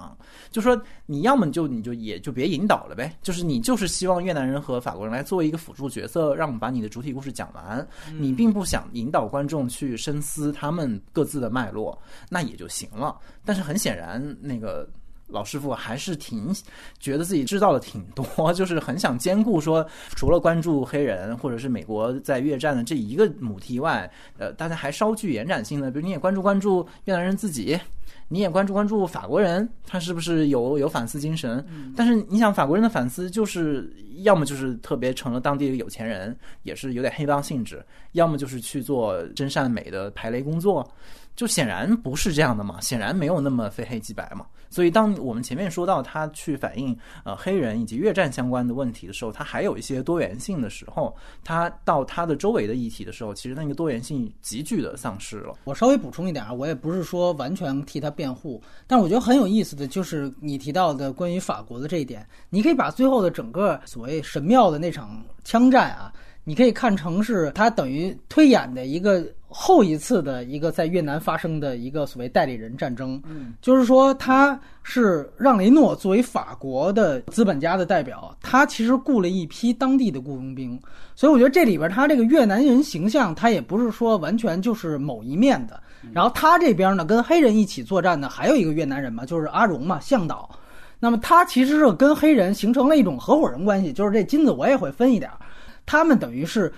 就说你要么就你就也就别引导了呗，就是你就是希望越南人和法国人来做一个辅助角色，让我们把你的主体故事讲完，你并不想引导观众去深思他们各自的脉络，那也就行了。但是很显然那个。老师傅还是挺觉得自己知道的挺多，就是很想兼顾说，除了关注黑人或者是美国在越战的这一个母题外，呃，大家还稍具延展性的，比如你也关注关注越南人自己，你也关注关注法国人，他是不是有有反思精神？但是你想，法国人的反思就是要么就是特别成了当地的有钱人，也是有点黑帮性质，要么就是去做真善美的排雷工作。就显然不是这样的嘛，显然没有那么非黑即白嘛。所以当我们前面说到他去反映呃黑人以及越战相关的问题的时候，他还有一些多元性的时候，他到他的周围的议题的时候，其实那个多元性急剧的丧失了。我稍微补充一点啊，我也不是说完全替他辩护，但我觉得很有意思的就是你提到的关于法国的这一点，你可以把最后的整个所谓神庙的那场枪战啊。你可以看成是他等于推演的一个后一次的一个在越南发生的一个所谓代理人战争，嗯，就是说他是让雷诺作为法国的资本家的代表，他其实雇了一批当地的雇佣兵，所以我觉得这里边他这个越南人形象，他也不是说完全就是某一面的。然后他这边呢，跟黑人一起作战的还有一个越南人嘛，就是阿荣嘛，向导。那么他其实是跟黑人形成了一种合伙人关系，就是这金子我也会分一点儿。他们等于是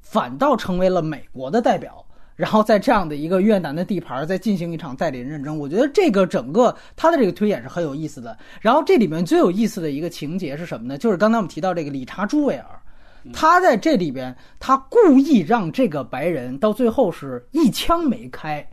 反倒成为了美国的代表，然后在这样的一个越南的地盘再进行一场代理人战争。我觉得这个整个他的这个推演是很有意思的。然后这里面最有意思的一个情节是什么呢？就是刚才我们提到这个理查·朱维尔，他在这里边他故意让这个白人到最后是一枪没开，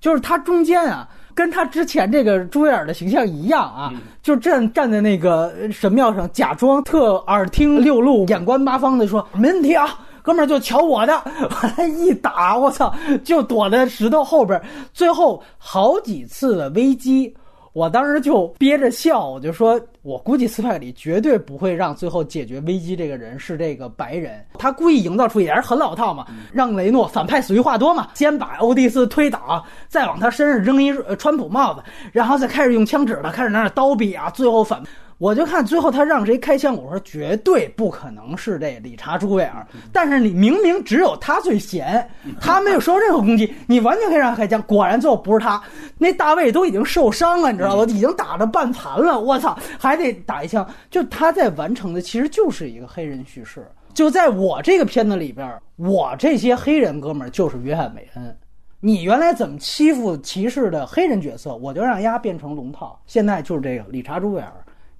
就是他中间啊。跟他之前这个朱维尔的形象一样啊，就站站在那个神庙上，假装特耳听六路、眼观八方的说没问题啊，哥们儿就瞧我的，完了，一打，我操，就躲在石头后边，最后好几次的危机。我当时就憋着笑，我就说，我估计斯派里绝对不会让最后解决危机这个人是这个白人，他故意营造出也是很老套嘛，让雷诺反派死于话多嘛，先把欧蒂斯推倒，再往他身上扔一川普帽子，然后再开始用枪指他，开始拿着刀逼啊，最后反。我就看最后他让谁开枪，我说绝对不可能是这理查·朱维尔。但是你明明只有他最闲，他没有受任何攻击，你完全可以让他开枪。果然最后不是他，那大卫都已经受伤了，你知道吗？已经打得半残了，我操，还得打一枪。就他在完成的其实就是一个黑人叙事。就在我这个片子里边，我这些黑人哥们儿就是约翰·韦恩。你原来怎么欺负歧视的黑人角色，我就让丫变成龙套。现在就是这个理查·朱维尔。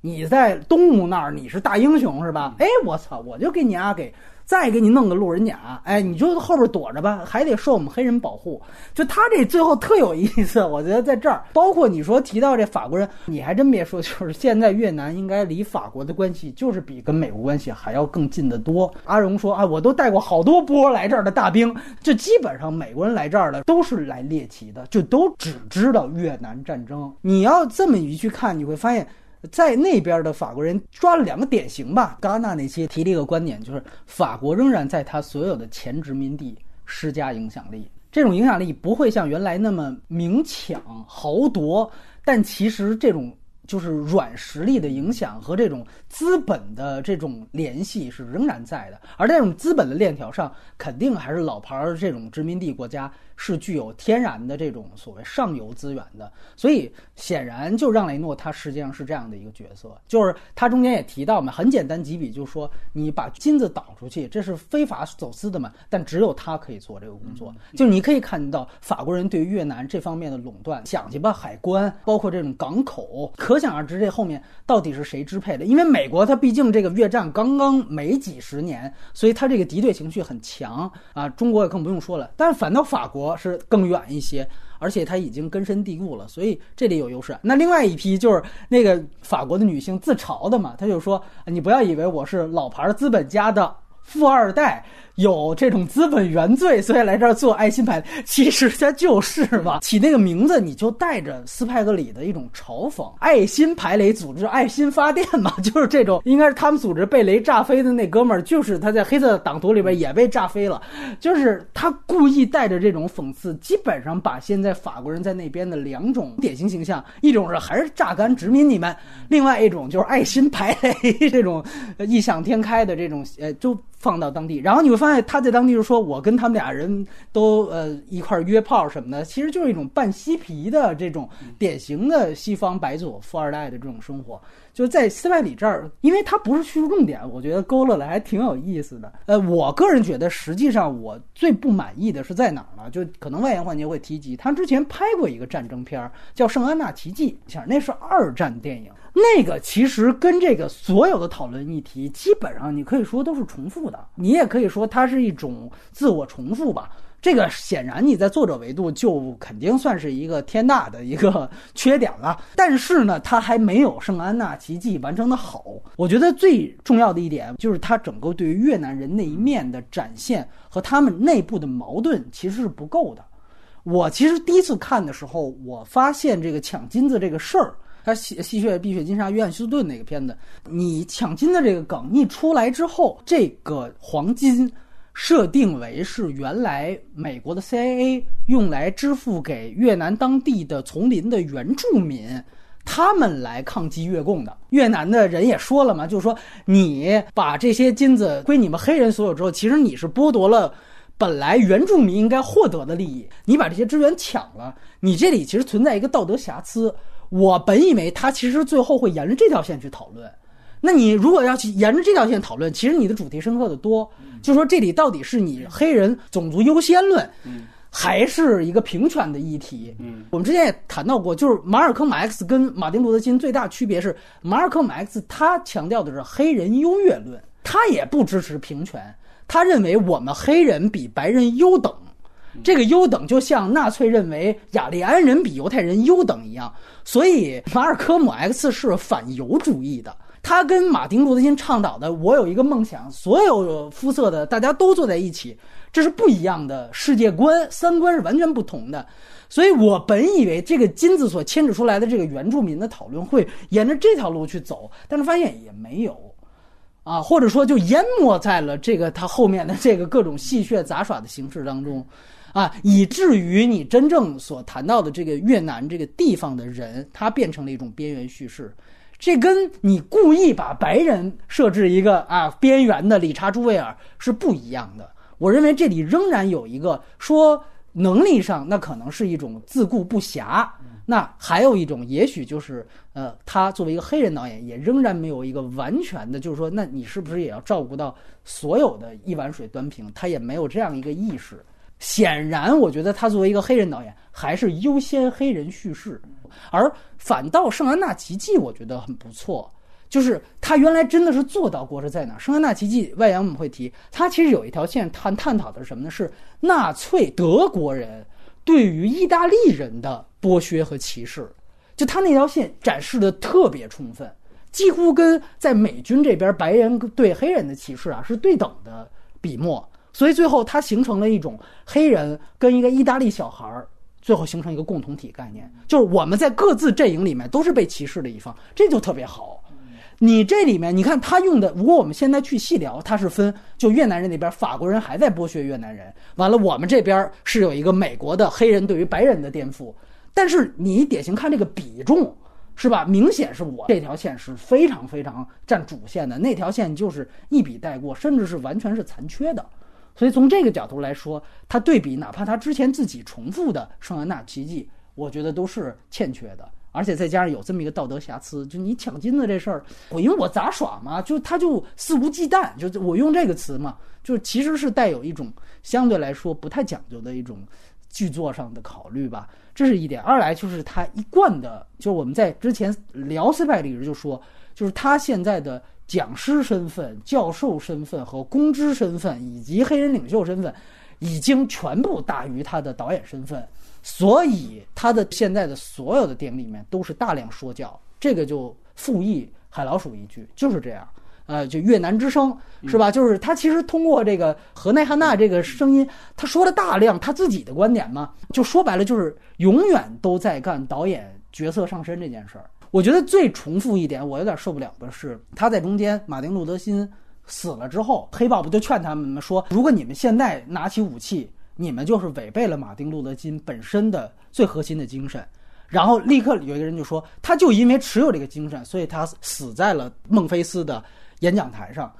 你在东吴那儿，你是大英雄是吧？哎，我操，我就给你啊，给再给你弄个路人甲，哎，你就后边躲着吧，还得受我们黑人保护。就他这最后特有意思，我觉得在这儿，包括你说提到这法国人，你还真别说，就是现在越南应该离法国的关系，就是比跟美国关系还要更近得多。阿荣说啊，我都带过好多波来这儿的大兵，就基本上美国人来这儿的都是来猎奇的，就都只知道越南战争。你要这么一去看，你会发现。在那边的法国人抓了两个典型吧，戛纳那些提了一个观点，就是法国仍然在他所有的前殖民地施加影响力，这种影响力不会像原来那么明抢豪夺，但其实这种就是软实力的影响和这种资本的这种联系是仍然在的，而这种资本的链条上，肯定还是老牌儿这种殖民地国家。是具有天然的这种所谓上游资源的，所以显然就让雷诺他实际上是这样的一个角色，就是他中间也提到嘛，很简单几笔，就是说你把金子倒出去，这是非法走私的嘛，但只有他可以做这个工作，就你可以看到法国人对于越南这方面的垄断，想去吧海关，包括这种港口，可想而知这后面到底是谁支配的，因为美国它毕竟这个越战刚刚没几十年，所以它这个敌对情绪很强啊，中国也更不用说了，但是反倒法国。是更远一些，而且它已经根深蒂固了，所以这里有优势。那另外一批就是那个法国的女性自嘲的嘛，她就说：“你不要以为我是老牌资本家的富二代。”有这种资本原罪，所以来这儿做爱心牌。其实它就是吧，起那个名字你就带着斯派格里的一种嘲讽。爱心排雷组织，爱心发电嘛，就是这种。应该是他们组织被雷炸飞的那哥们儿，就是他在黑色党徒里边也被炸飞了。就是他故意带着这种讽刺，基本上把现在法国人在那边的两种典型形象，一种是还是榨干殖民你们，另外一种就是爱心排雷这种异想天开的这种，呃，就放到当地。然后你会发现。他在当地就说：“我跟他们俩人都呃一块约炮什么的，其实就是一种半嬉皮的这种典型的西方白左富二代的这种生活。就在斯派里这儿，因为它不是叙述重点，我觉得勾勒的还挺有意思的。呃，我个人觉得，实际上我最不满意的是在哪儿呢？就可能外延环节会提及，他之前拍过一个战争片儿叫《圣安娜奇迹》，想那是二战电影。”那个其实跟这个所有的讨论议题，基本上你可以说都是重复的。你也可以说它是一种自我重复吧。这个显然你在作者维度就肯定算是一个天大的一个 缺点了。但是呢，它还没有《圣安娜奇迹》完成的好。我觉得最重要的一点就是它整个对于越南人那一面的展现和他们内部的矛盾其实是不够的。我其实第一次看的时候，我发现这个抢金子这个事儿。他吸吸血、碧血金沙、约翰休斯顿那个片子，你抢金的这个梗一出来之后，这个黄金设定为是原来美国的 CIA 用来支付给越南当地的丛林的原住民，他们来抗击越共的。越南的人也说了嘛，就是说你把这些金子归你们黑人所有之后，其实你是剥夺了本来原住民应该获得的利益，你把这些资源抢了，你这里其实存在一个道德瑕疵。我本以为他其实最后会沿着这条线去讨论。那你如果要去沿着这条线讨论，其实你的主题深刻的多。就说这里到底是你黑人种族优先论，还是一个平权的议题？嗯，我们之前也谈到过，就是马尔科姆 X 跟马丁路德金最大区别是，马尔科姆 X 他强调的是黑人优越论，他也不支持平权，他认为我们黑人比白人优等。这个优等就像纳粹认为雅利安人比犹太人优等一样，所以马尔科姆 X 是反犹主义的。他跟马丁路德金倡导的“我有一个梦想，所有肤色的大家都坐在一起”，这是不一样的世界观，三观是完全不同的。所以我本以为这个金子所牵扯出来的这个原住民的讨论会沿着这条路去走，但是发现也没有，啊，或者说就淹没在了这个他后面的这个各种戏谑杂耍的形式当中。啊，以至于你真正所谈到的这个越南这个地方的人，他变成了一种边缘叙事，这跟你故意把白人设置一个啊边缘的理查·朱维尔是不一样的。我认为这里仍然有一个说能力上，那可能是一种自顾不暇；那还有一种，也许就是呃，他作为一个黑人导演，也仍然没有一个完全的，就是说，那你是不是也要照顾到所有的一碗水端平？他也没有这样一个意识。显然，我觉得他作为一个黑人导演，还是优先黑人叙事，而反倒《圣安娜奇迹》我觉得很不错，就是他原来真的是做到过是在哪？《圣安娜奇迹》外扬我们会提，他其实有一条线探探讨的是什么呢？是纳粹德国人对于意大利人的剥削和歧视，就他那条线展示的特别充分，几乎跟在美军这边白人对黑人的歧视啊是对等的笔墨。所以最后，它形成了一种黑人跟一个意大利小孩儿，最后形成一个共同体概念，就是我们在各自阵营里面都是被歧视的一方，这就特别好。你这里面，你看他用的，如果我们现在去细聊，他是分就越南人那边，法国人还在剥削越南人，完了我们这边是有一个美国的黑人对于白人的颠覆，但是你典型看这个比重，是吧？明显是我这条线是非常非常占主线的，那条线就是一笔带过，甚至是完全是残缺的。所以从这个角度来说，他对比哪怕他之前自己重复的《圣安娜奇迹》，我觉得都是欠缺的，而且再加上有这么一个道德瑕疵，就你抢金子这事儿，我因为我杂耍嘛，就他就肆无忌惮，就我用这个词嘛，就其实是带有一种相对来说不太讲究的一种剧作上的考虑吧，这是一点。二来就是他一贯的，就是我们在之前聊斯派里时就说，就是他现在的。讲师身份、教授身份和公知身份，以及黑人领袖身份，已经全部大于他的导演身份，所以他的现在的所有的电影里面都是大量说教。这个就复议海老鼠一句，就是这样。呃，就越南之声是吧？就是他其实通过这个何奈汉娜这个声音，他说了大量他自己的观点嘛。就说白了，就是永远都在干导演角色上身这件事儿。我觉得最重复一点，我有点受不了的是，他在中间，马丁路德金死了之后，黑豹不就劝他们说，如果你们现在拿起武器，你们就是违背了马丁路德金本身的最核心的精神。然后立刻有一个人就说，他就因为持有这个精神，所以他死在了孟菲斯的演讲台上。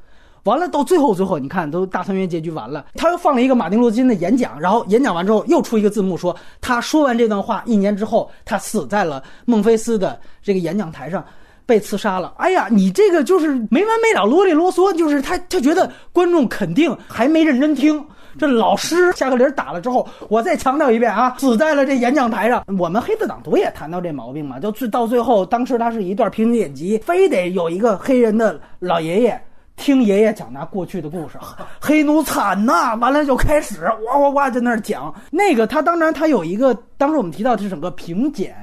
完了，到最后最后，你看都大团圆结局完了，他又放了一个马丁路德金的演讲，然后演讲完之后又出一个字幕说，他说完这段话一年之后，他死在了孟菲斯的这个演讲台上，被刺杀了。哎呀，你这个就是没完没了啰里啰嗦，就是他他觉得观众肯定还没认真听，这老师下课铃打了之后，我再强调一遍啊，死在了这演讲台上。我们黑色党徒也谈到这毛病嘛，就最到最后，当时他是一段平行剪辑，非得有一个黑人的老爷爷。听爷爷讲那过去的故事，黑奴惨呐！完了就开始哇哇哇在那儿讲那个，他当然他有一个，当时我们提到的是整个评检，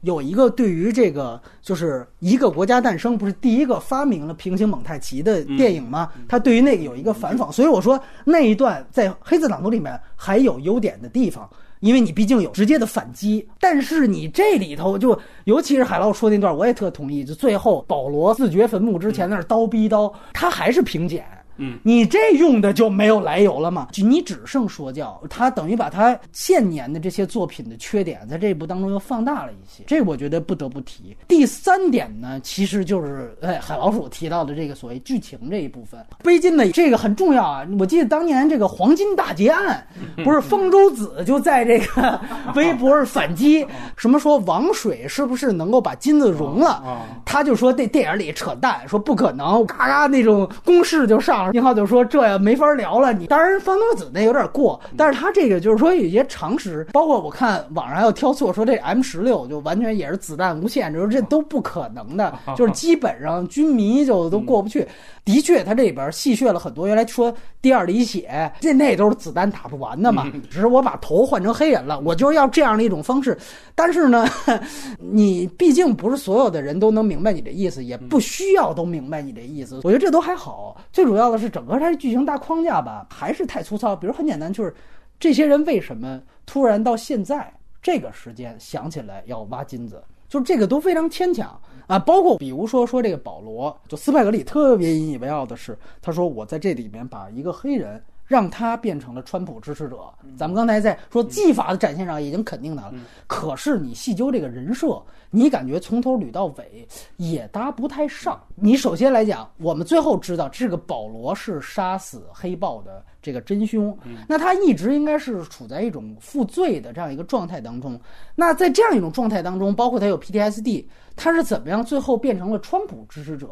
有一个对于这个就是一个国家诞生，不是第一个发明了平行蒙太奇的电影吗？他对于那个有一个反讽，所以我说那一段在黑色党徒里面还有优点的地方。因为你毕竟有直接的反击，但是你这里头就，尤其是海捞说那段，我也特同意。就最后保罗自掘坟墓之前那刀逼刀，他还是平检，嗯，你这用的就没有来由了嘛？就你只剩说教，他等于把他现年的这些作品的缺点，在这一部当中又放大了一些，这我觉得不得不提。第三点呢，其实就是哎，海老鼠提到的这个所谓剧情这一部分，背金的这个很重要啊。我记得当年这个黄金大劫案，不是方舟子就在这个 微博上反击，什么说王水是不是能够把金子融了？他就说这电影里扯淡，说不可能，嘎嘎那种公式就上了。宁浩就说这呀没法聊了。你当然方舟子那有点过，但是他这个就是说有一些常识，包括我看网上还有挑错说这 M 十六就完全也是子弹无限，就是这都不可能的，就是基本上军迷就都过不去。的确，他这里边戏谑了很多。原来说第二滴血，这那都是子弹打不完的嘛，只是我把头换成黑人了，我就是要这样的一种方式。但是呢，你毕竟不是所有的人都能明白你的意思，也不需要都明白你的意思。我觉得这都还好。最主要的是整个它的剧情大框架吧，还是太粗糙。比如很简单，就是这些人为什么突然到现在这个时间想起来要挖金子，就这个都非常牵强啊。包括比如说说这个保罗，就斯派格里特别引以为傲的是，他说我在这里面把一个黑人。让他变成了川普支持者。咱们刚才在说技法的展现上已经肯定他了，可是你细究这个人设，你感觉从头捋到尾也搭不太上。你首先来讲，我们最后知道这个保罗是杀死黑豹的这个真凶，那他一直应该是处在一种负罪的这样一个状态当中。那在这样一种状态当中，包括他有 PTSD，他是怎么样最后变成了川普支持者？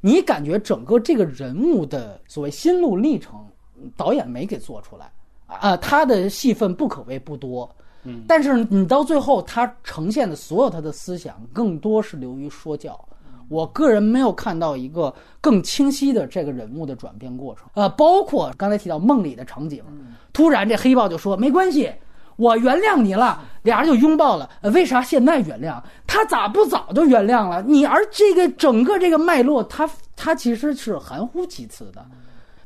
你感觉整个这个人物的所谓心路历程？导演没给做出来，啊，他的戏份不可谓不多，嗯，但是你到最后他呈现的所有他的思想，更多是流于说教。我个人没有看到一个更清晰的这个人物的转变过程，呃，包括刚才提到梦里的场景，突然这黑豹就说没关系，我原谅你了，俩人就拥抱了。为啥现在原谅？他咋不早就原谅了？你而这个整个这个脉络，他他其实是含糊其辞的。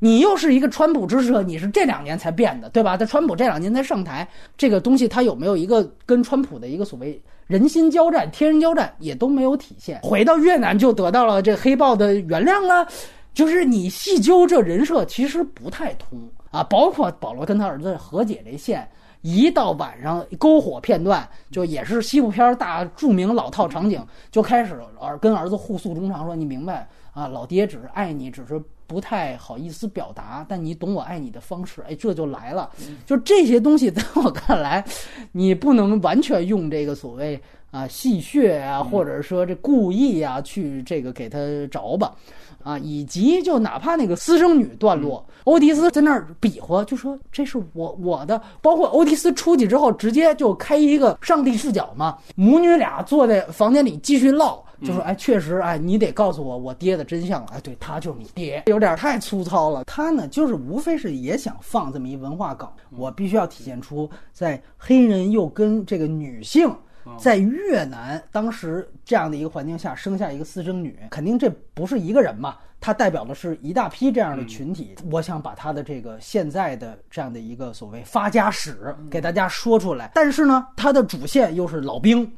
你又是一个川普支持者，你是这两年才变的，对吧？在川普这两年才上台，这个东西他有没有一个跟川普的一个所谓人心交战、天人交战，也都没有体现。回到越南就得到了这黑豹的原谅了，就是你细究这人设其实不太通啊。包括保罗跟他儿子和解这线，一到晚上篝火片段，就也是西部片大著名老套场景，就开始儿跟儿子互诉衷肠，说你明白啊，老爹只是爱你，只是。不太好意思表达，但你懂我爱你的方式，哎，这就来了。就这些东西，在我看来，你不能完全用这个所谓啊戏谑啊，或者说这故意啊去这个给他着吧，啊，以及就哪怕那个私生女段落，欧迪斯在那儿比划，就说这是我我的，包括欧迪斯出去之后，直接就开一个上帝视角嘛，母女俩坐在房间里继续唠。就说哎，确实哎，你得告诉我我爹的真相了。哎，对他就是你爹，有点太粗糙了。他呢，就是无非是也想放这么一文化梗，我必须要体现出在黑人又跟这个女性在越南当时这样的一个环境下生下一个私生女，肯定这不是一个人嘛，他代表的是一大批这样的群体。我想把他的这个现在的这样的一个所谓发家史给大家说出来，但是呢，他的主线又是老兵。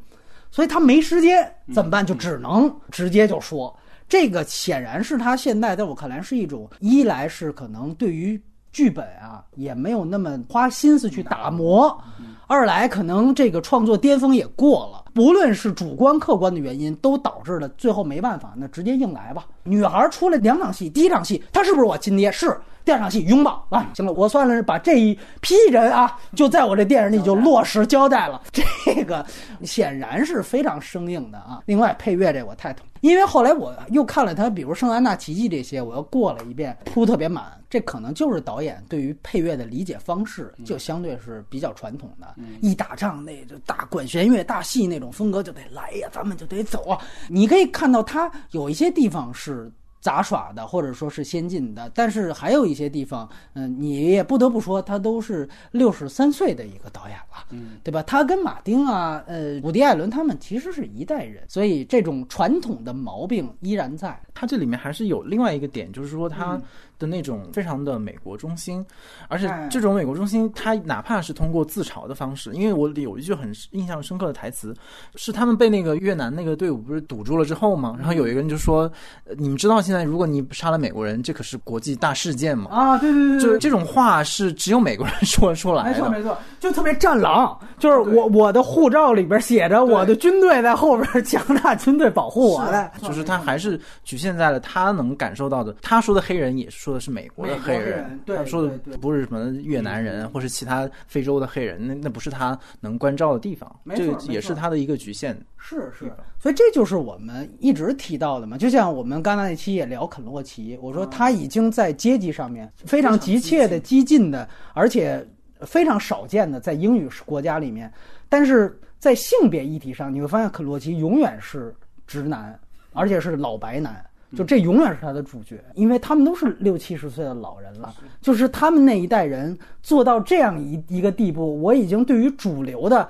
所以他没时间怎么办？就只能直接就说这个，显然是他现在在我看来是一种，一来是可能对于剧本啊也没有那么花心思去打磨，二来可能这个创作巅峰也过了，不论是主观客观的原因，都导致了最后没办法，那直接硬来吧。女孩出来两场戏，第一场戏她是不是我亲爹？是。第二场戏拥抱啊，行了，我算是把这一批人啊，就在我这电影里就落实交代了。这个显然是非常生硬的啊。另外配乐这我太懂，因为后来我又看了他，比如《圣安娜奇迹》这些，我又过了一遍，铺特别满。这可能就是导演对于配乐的理解方式，就相对是比较传统的。一打仗那就大管弦乐、大戏那种风格就得来呀，咱们就得走啊。你可以看到它有一些地方是。杂耍的，或者说是先进的，但是还有一些地方，嗯，你也不得不说，他都是六十三岁的一个导演了，嗯，对吧？他跟马丁啊，呃，伍迪·艾伦他们其实是一代人，所以这种传统的毛病依然在。他这里面还是有另外一个点，就是说他的那种非常的美国中心，而且哎这种美国中心，他哪怕是通过自嘲的方式，因为我有一句很印象深刻的台词，是他们被那个越南那个队伍不是堵住了之后嘛，然后有一个人就说：“呃你们知道现在如果你杀了美国人，这可是国际大事件嘛。”啊，对对对对，就是这种话是只有美国人 说出来的，没错没错，就特别战狼，就是我我的护照里边写着我的军队在后边强大军队保护我的，就是他还是局限在了他能感受到的。他说的黑人也说的是美国的黑人他说的不是什么越南人或是其他非洲的黑人，那那不是他能关照的地方。这个也是他的一个局限。是是，所以这就是我们一直提到的嘛。就像我们刚才那期也聊肯洛奇，我说他已经在阶级上面非常急切的、激进的，而且非常少见的在英语国家里面，但是在性别议题上，你会发现肯洛奇永远是直男，而且是老白男。就这永远是他的主角，因为他们都是六七十岁的老人了，就是他们那一代人做到这样一一个地步，我已经对于主流的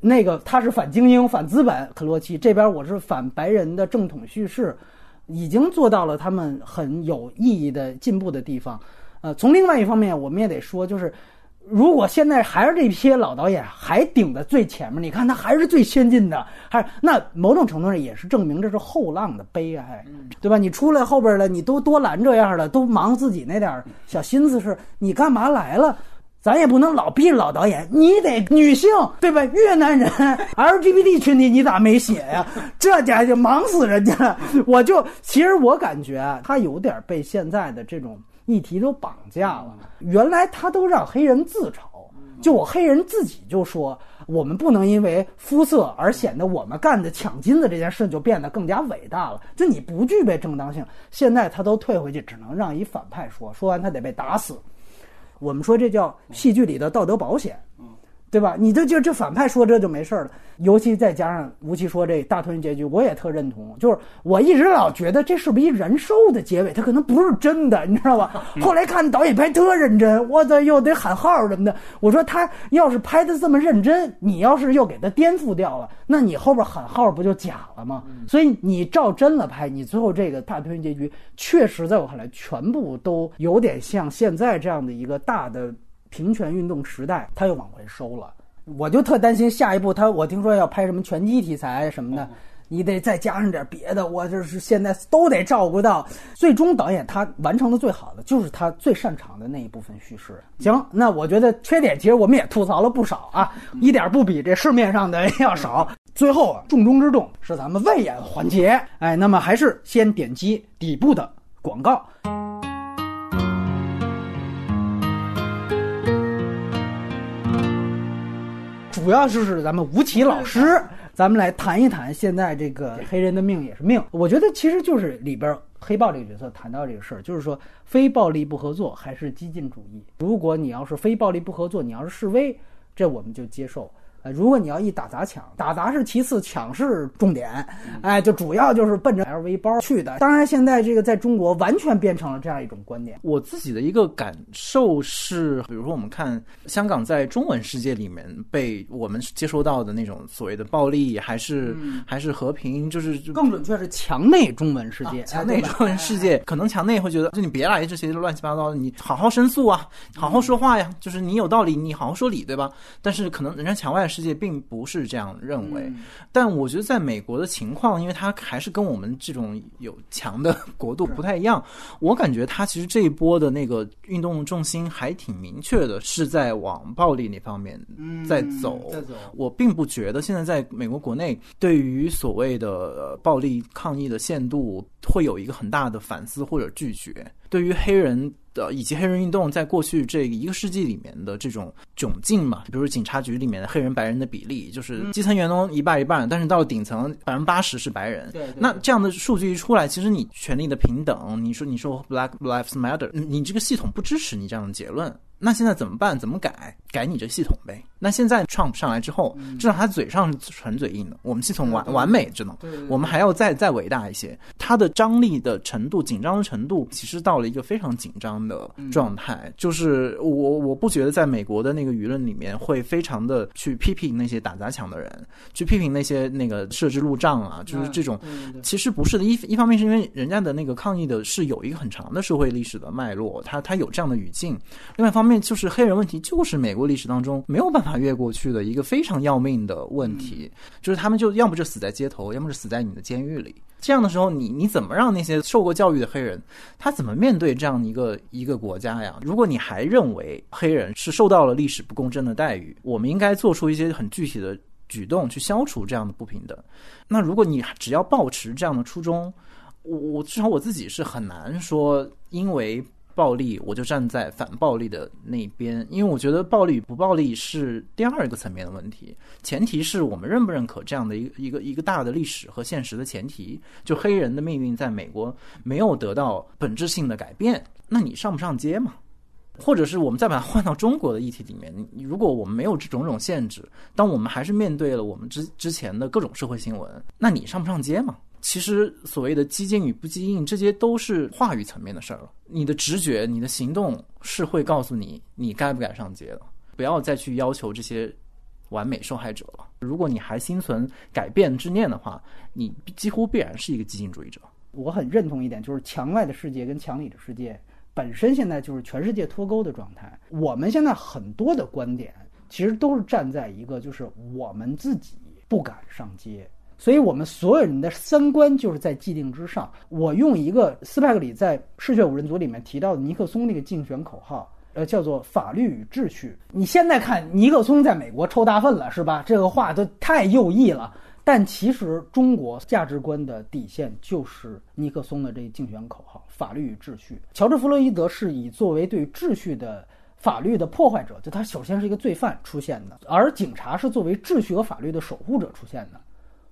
那个他是反精英、反资本，克洛奇这边我是反白人的正统叙事，已经做到了他们很有意义的进步的地方。呃，从另外一方面，我们也得说，就是如果现在还是这些老导演还顶在最前面，你看他还是最先进的，还是那某种程度上也是证明这是后浪的悲哀，对吧？你出来后边了，你都多拦这样的，都忙自己那点儿小心思是，你干嘛来了？咱也不能老逼着老导演，你得女性对吧？越南人 LGBT 群体你咋没写呀？这家伙就忙死人家了。我就其实我感觉啊，他有点被现在的这种议题都绑架了。原来他都让黑人自嘲，就我黑人自己就说，我们不能因为肤色而显得我们干的抢金子这件事就变得更加伟大了。就你不具备正当性，现在他都退回去，只能让一反派说，说完他得被打死。我们说这叫戏剧里的道德保险，对吧？你这就这反派说这就没事儿了，尤其再加上吴奇说这大团圆结局，我也特认同。就是我一直老觉得这是不是一人兽的结尾，它可能不是真的，你知道吧？后来看导演拍特认真，我操，又得喊号什么的。我说他要是拍的这么认真，你要是又给他颠覆掉了，那你后边喊号不就假了吗？所以你照真了拍，你最后这个大团圆结局，确实在我看来，全部都有点像现在这样的一个大的。平权运动时代，他又往回收了，我就特担心下一步他，我听说要拍什么拳击题材什么的，你得再加上点别的，我就是现在都得照顾到。最终导演他完成的最好的就是他最擅长的那一部分叙事。行，那我觉得缺点其实我们也吐槽了不少啊，一点不比这市面上的要少。最后啊，重中之重是咱们外演环节，哎，那么还是先点击底部的广告。主要就是咱们吴奇老师，咱们来谈一谈现在这个黑人的命也是命。我觉得其实就是里边黑豹这个角色谈到这个事儿，就是说非暴力不合作还是激进主义。如果你要是非暴力不合作，你要是示威，这我们就接受。呃，如果你要一打砸抢，打砸是其次，抢是重点，哎，就主要就是奔着 LV 包去的。当然，现在这个在中国完全变成了这样一种观点。我自己的一个感受是，比如说我们看香港在中文世界里面被我们接收到的那种所谓的暴力，还是、还是和平，就是就更准确是墙内中文世界，墙内中文世界，可能墙内会觉得，就你别来这些乱七八糟的，你好好申诉啊，好好说话呀，就是你有道理，你好好说理，对吧？但是可能人家墙外世界并不是这样认为。但我觉得在美国的情况，因为它还是跟我们这种有强的 国度不太一样，我感觉它其实这一波的那个运动重心还挺明确的，是在往暴力那方面在走。在走我并不觉得现在在美国国内对于所谓的呃暴力抗议的限度会有一个很大的反思或者拒绝。对于黑人的以及黑人运动在过去这一个世纪里面的这种窘境嘛，比如说警察局里面的黑人白人的比例，就是基层员工一半一半，但是到了顶层百分之八十是白人。对对那这样的数据一出来，其实你权利的平等，你说你说 Black Lives Matter，你这个系统不支持你这样的结论。那现在怎么办？怎么改？改你这系统呗。那现在 Trump 上来之后，至少他嘴上是纯嘴硬的，我们系统完完美着呢。我们还要再再伟大一些。它的张力的程度、紧张的程度，其实到了一个非常紧张的状态。就是我我不觉得在美国的那个舆论里面会非常的去批评那些打砸抢的人，去批评那些那个设置路障啊，就是这种。其实不是的，一一方面是因为人家的那个抗议的是有一个很长的社会历史的脉络，它它有这样的语境。另外一方面就是黑人问题，就是美国历史当中没有办法越过去的一个非常要命的问题，就是他们就要么就死在街头，要么就死在你的监狱里。这样的时候，你你怎么让那些受过教育的黑人，他怎么面对这样一个一个国家呀？如果你还认为黑人是受到了历史不公正的待遇，我们应该做出一些很具体的举动去消除这样的不平等。那如果你只要保持这样的初衷，我我至少我自己是很难说，因为。暴力，我就站在反暴力的那边，因为我觉得暴力与不暴力是第二个层面的问题，前提是我们认不认可这样的一个一个一个大的历史和现实的前提，就黑人的命运在美国没有得到本质性的改变，那你上不上街嘛？或者是我们再把它换到中国的议题里面，如果我们没有这种种限制，当我们还是面对了我们之之前的各种社会新闻，那你上不上街嘛？其实所谓的激进与不激进，这些都是话语层面的事儿了。你的直觉、你的行动是会告诉你你该不该上街的。不要再去要求这些完美受害者了。如果你还心存改变之念的话，你几乎必然是一个激进主义者。我很认同一点，就是墙外的世界跟墙里的世界本身现在就是全世界脱钩的状态。我们现在很多的观点其实都是站在一个就是我们自己不敢上街。所以，我们所有人的三观就是在既定之上。我用一个斯派克里在《嗜血五人组》里面提到的尼克松那个竞选口号，呃，叫做“法律与秩序”。你现在看尼克松在美国抽大粪了，是吧？这个话都太右翼了。但其实中国价值观的底线就是尼克松的这竞选口号“法律与秩序”。乔治·弗洛伊德是以作为对秩序的法律的破坏者，就他首先是一个罪犯出现的，而警察是作为秩序和法律的守护者出现的。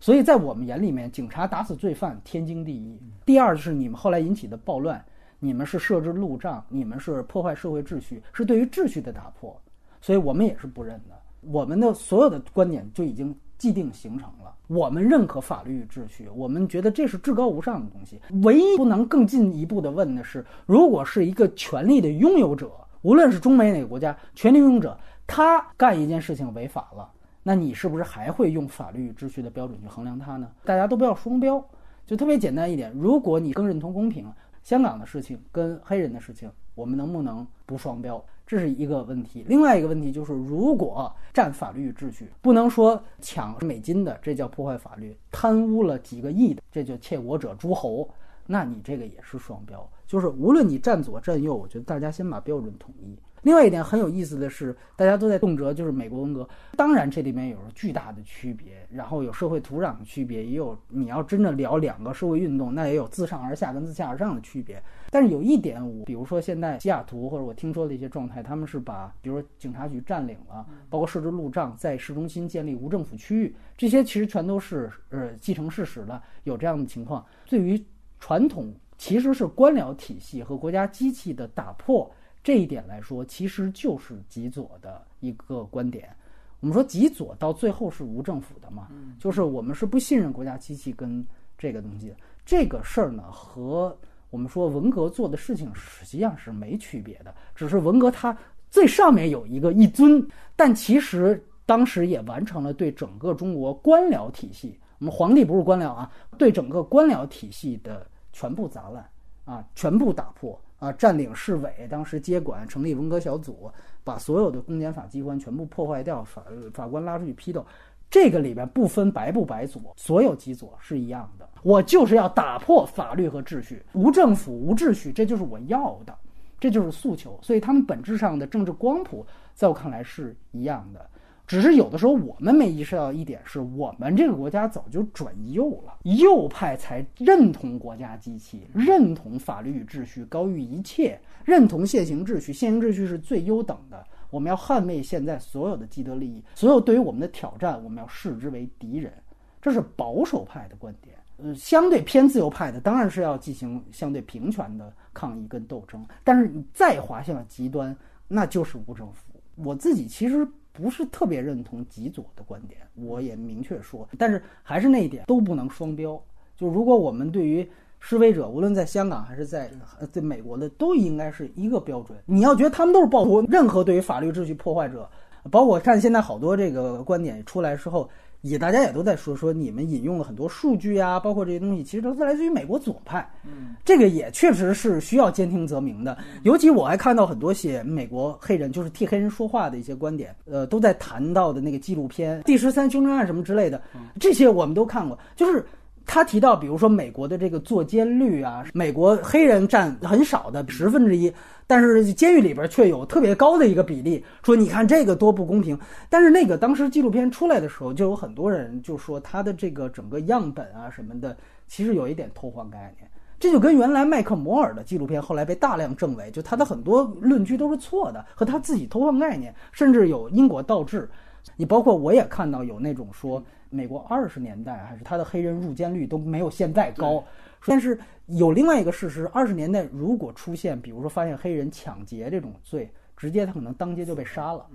所以在我们眼里面，警察打死罪犯天经地义。第二就是你们后来引起的暴乱，你们是设置路障，你们是破坏社会秩序，是对于秩序的打破。所以我们也是不认的。我们的所有的观点就已经既定形成了。我们认可法律与秩序，我们觉得这是至高无上的东西。唯一不能更进一步的问的是，如果是一个权力的拥有者，无论是中美哪个国家，权力拥有者他干一件事情违法了。那你是不是还会用法律秩序的标准去衡量它呢？大家都不要双标，就特别简单一点。如果你更认同公平，香港的事情跟黑人的事情，我们能不能不双标？这是一个问题。另外一个问题就是，如果占法律秩序，不能说抢美金的，这叫破坏法律；贪污了几个亿的，这就窃国者诸侯，那你这个也是双标。就是无论你站左站右，我觉得大家先把标准统一。另外一点很有意思的是，大家都在动辄就是美国文革，当然这里面有着巨大的区别，然后有社会土壤的区别，也有你要真的聊两个社会运动，那也有自上而下跟自下而上的区别。但是有一点，我比如说现在西雅图或者我听说的一些状态，他们是把比如说警察局占领了，包括设置路障，在市中心建立无政府区域，这些其实全都是呃继承事实的，有这样的情况。对于传统其实是官僚体系和国家机器的打破。这一点来说，其实就是极左的一个观点。我们说极左到最后是无政府的嘛，就是我们是不信任国家机器跟这个东西。这个事儿呢，和我们说文革做的事情实际上是没区别的，只是文革它最上面有一个一尊，但其实当时也完成了对整个中国官僚体系，我们皇帝不是官僚啊，对整个官僚体系的全部砸烂啊，全部打破。啊，占领市委，当时接管，成立文革小组，把所有的公检法机关全部破坏掉，法法官拉出去批斗。这个里边不分白不白左，所有极左是一样的。我就是要打破法律和秩序，无政府无秩序，这就是我要的，这就是诉求。所以他们本质上的政治光谱，在我看来是一样的。只是有的时候我们没意识到一点，是我们这个国家早就转右了，右派才认同国家机器，认同法律与秩序高于一切，认同现行秩序，现行秩序是最优等的。我们要捍卫现在所有的既得利益，所有对于我们的挑战，我们要视之为敌人。这是保守派的观点。呃，相对偏自由派的当然是要进行相对平权的抗议跟斗争。但是你再滑向极端。那就是无政府。我自己其实不是特别认同极左的观点，我也明确说，但是还是那一点，都不能双标。就如果我们对于示威者，无论在香港还是在呃在美国的，都应该是一个标准。你要觉得他们都是暴徒，任何对于法律秩序破坏者，包括看现在好多这个观点出来之后，也大家也都在说说你们引用了很多数据啊，包括这些东西，其实都是来自于美国左派。嗯，这个也确实是需要兼听则明的。尤其我还看到很多写美国黑人，就是替黑人说话的一些观点，呃，都在谈到的那个纪录片《第十三凶杀案》什么之类的，这些我们都看过，就是。他提到，比如说美国的这个坐监率啊，美国黑人占很少的十分之一，但是监狱里边却有特别高的一个比例。说你看这个多不公平。但是那个当时纪录片出来的时候，就有很多人就说他的这个整个样本啊什么的，其实有一点偷换概念。这就跟原来麦克摩尔的纪录片后来被大量证伪，就他的很多论据都是错的，和他自己偷换概念，甚至有因果倒置。你包括我也看到有那种说。美国二十年代还是他的黑人入监率都没有现在高，但是有另外一个事实，二十年代如果出现，比如说发现黑人抢劫这种罪，直接他可能当街就被杀了，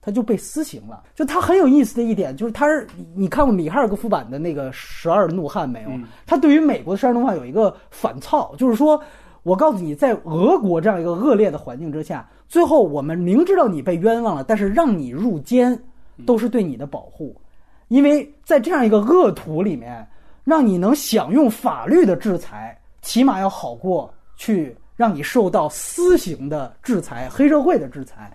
他就被私刑了。就他很有意思的一点就是，他是你看过米哈尔戈夫版的那个《十二怒汉》没有？他对于美国的十二怒汉有一个反操，就是说我告诉你，在俄国这样一个恶劣的环境之下，最后我们明知道你被冤枉了，但是让你入监，都是对你的保护。因为在这样一个恶土里面，让你能享用法律的制裁，起码要好过去让你受到私刑的制裁、黑社会的制裁。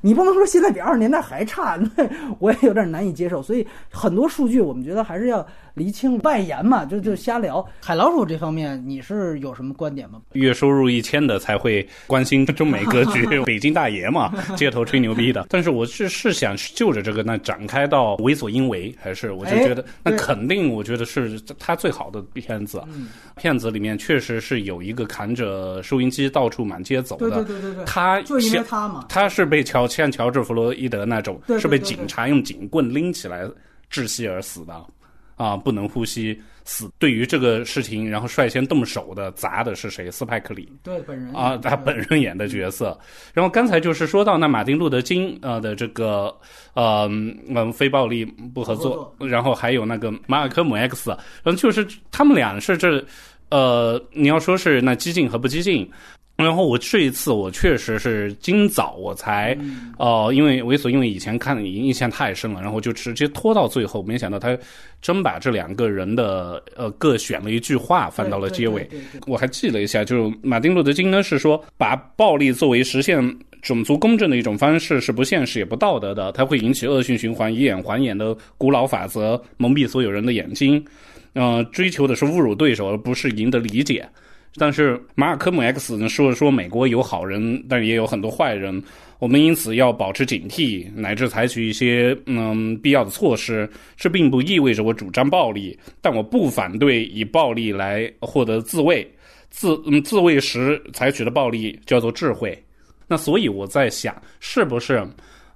你不能说现在比二十年代还差，那我也有点难以接受。所以很多数据我们觉得还是要厘清。外延嘛，就就瞎聊。海老鼠这方面你是有什么观点吗？月收入一千的才会关心中美格局，北京大爷嘛，街头吹牛逼的。但是我是是想就着这个那展开到为所应为，还是我就觉得那肯定，我觉得是他最好的片子。片子里面确实是有一个扛着收音机到处满街走的，对对对对对，他就因为他嘛，他是被乔。像乔治·弗洛伊德那种，是被警察用警棍拎起来窒息而死的，啊，不能呼吸死。对于这个事情，然后率先动手的砸的是谁？斯派克里，对本人啊，他本人演的角色。然后刚才就是说到那马丁·路德·金呃的这个呃嗯非暴力不合作，然后还有那个马尔科姆 X，嗯，就是他们俩是这呃，你要说是那激进和不激进。然后我这一次我确实是今早我才，哦，因为猥琐，因为以前看印象太深了，然后就直接拖到最后，没想到他真把这两个人的呃各选了一句话放到了结尾。我还记了一下，就是马丁路德金呢是说，把暴力作为实现种族公正的一种方式是不现实也不道德的，它会引起恶性循环，以眼还眼的古老法则蒙蔽所有人的眼睛，嗯，追求的是侮辱对手而不是赢得理解。但是马尔科姆 X 呢说说美国有好人，但也有很多坏人，我们因此要保持警惕，乃至采取一些嗯必要的措施。这并不意味着我主张暴力，但我不反对以暴力来获得自卫。自嗯自卫时采取的暴力叫做智慧。那所以我在想，是不是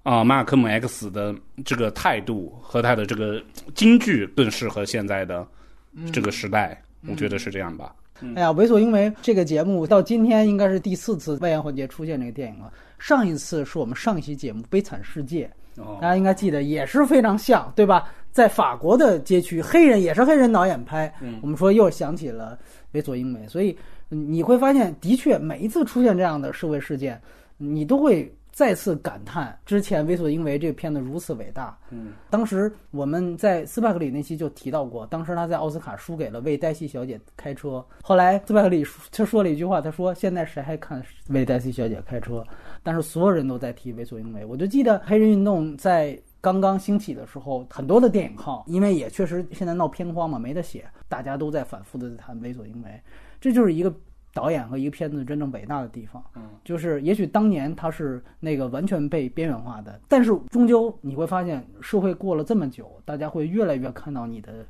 啊马尔科姆 X 的这个态度和他的这个京剧更适合现在的这个时代？我觉得是这样吧。哎呀，为所应为这个节目到今天应该是第四次外延环节出现这个电影了。上一次是我们上一期节目《悲惨世界》，大家应该记得也是非常像，对吧？在法国的街区，黑人也是黑人导演拍，我们说又想起了为所应为。所以你会发现，的确每一次出现这样的社会事件，你都会。再次感叹之前《为所应为》这个片子如此伟大。嗯，当时我们在斯派克里那期就提到过，当时他在奥斯卡输给了为黛西小姐开车。后来斯派克里他说了一句话，他说：“现在谁还看为黛西小姐开车？”但是所有人都在提《为所应为》。我就记得黑人运动在刚刚兴起的时候，很多的电影号，因为也确实现在闹片荒嘛，没得写，大家都在反复的谈《为所应为》，这就是一个。导演和一个片子真正伟大的地方，嗯，就是也许当年他是那个完全被边缘化的，但是终究你会发现，社会过了这么久，大家会越来越看到你的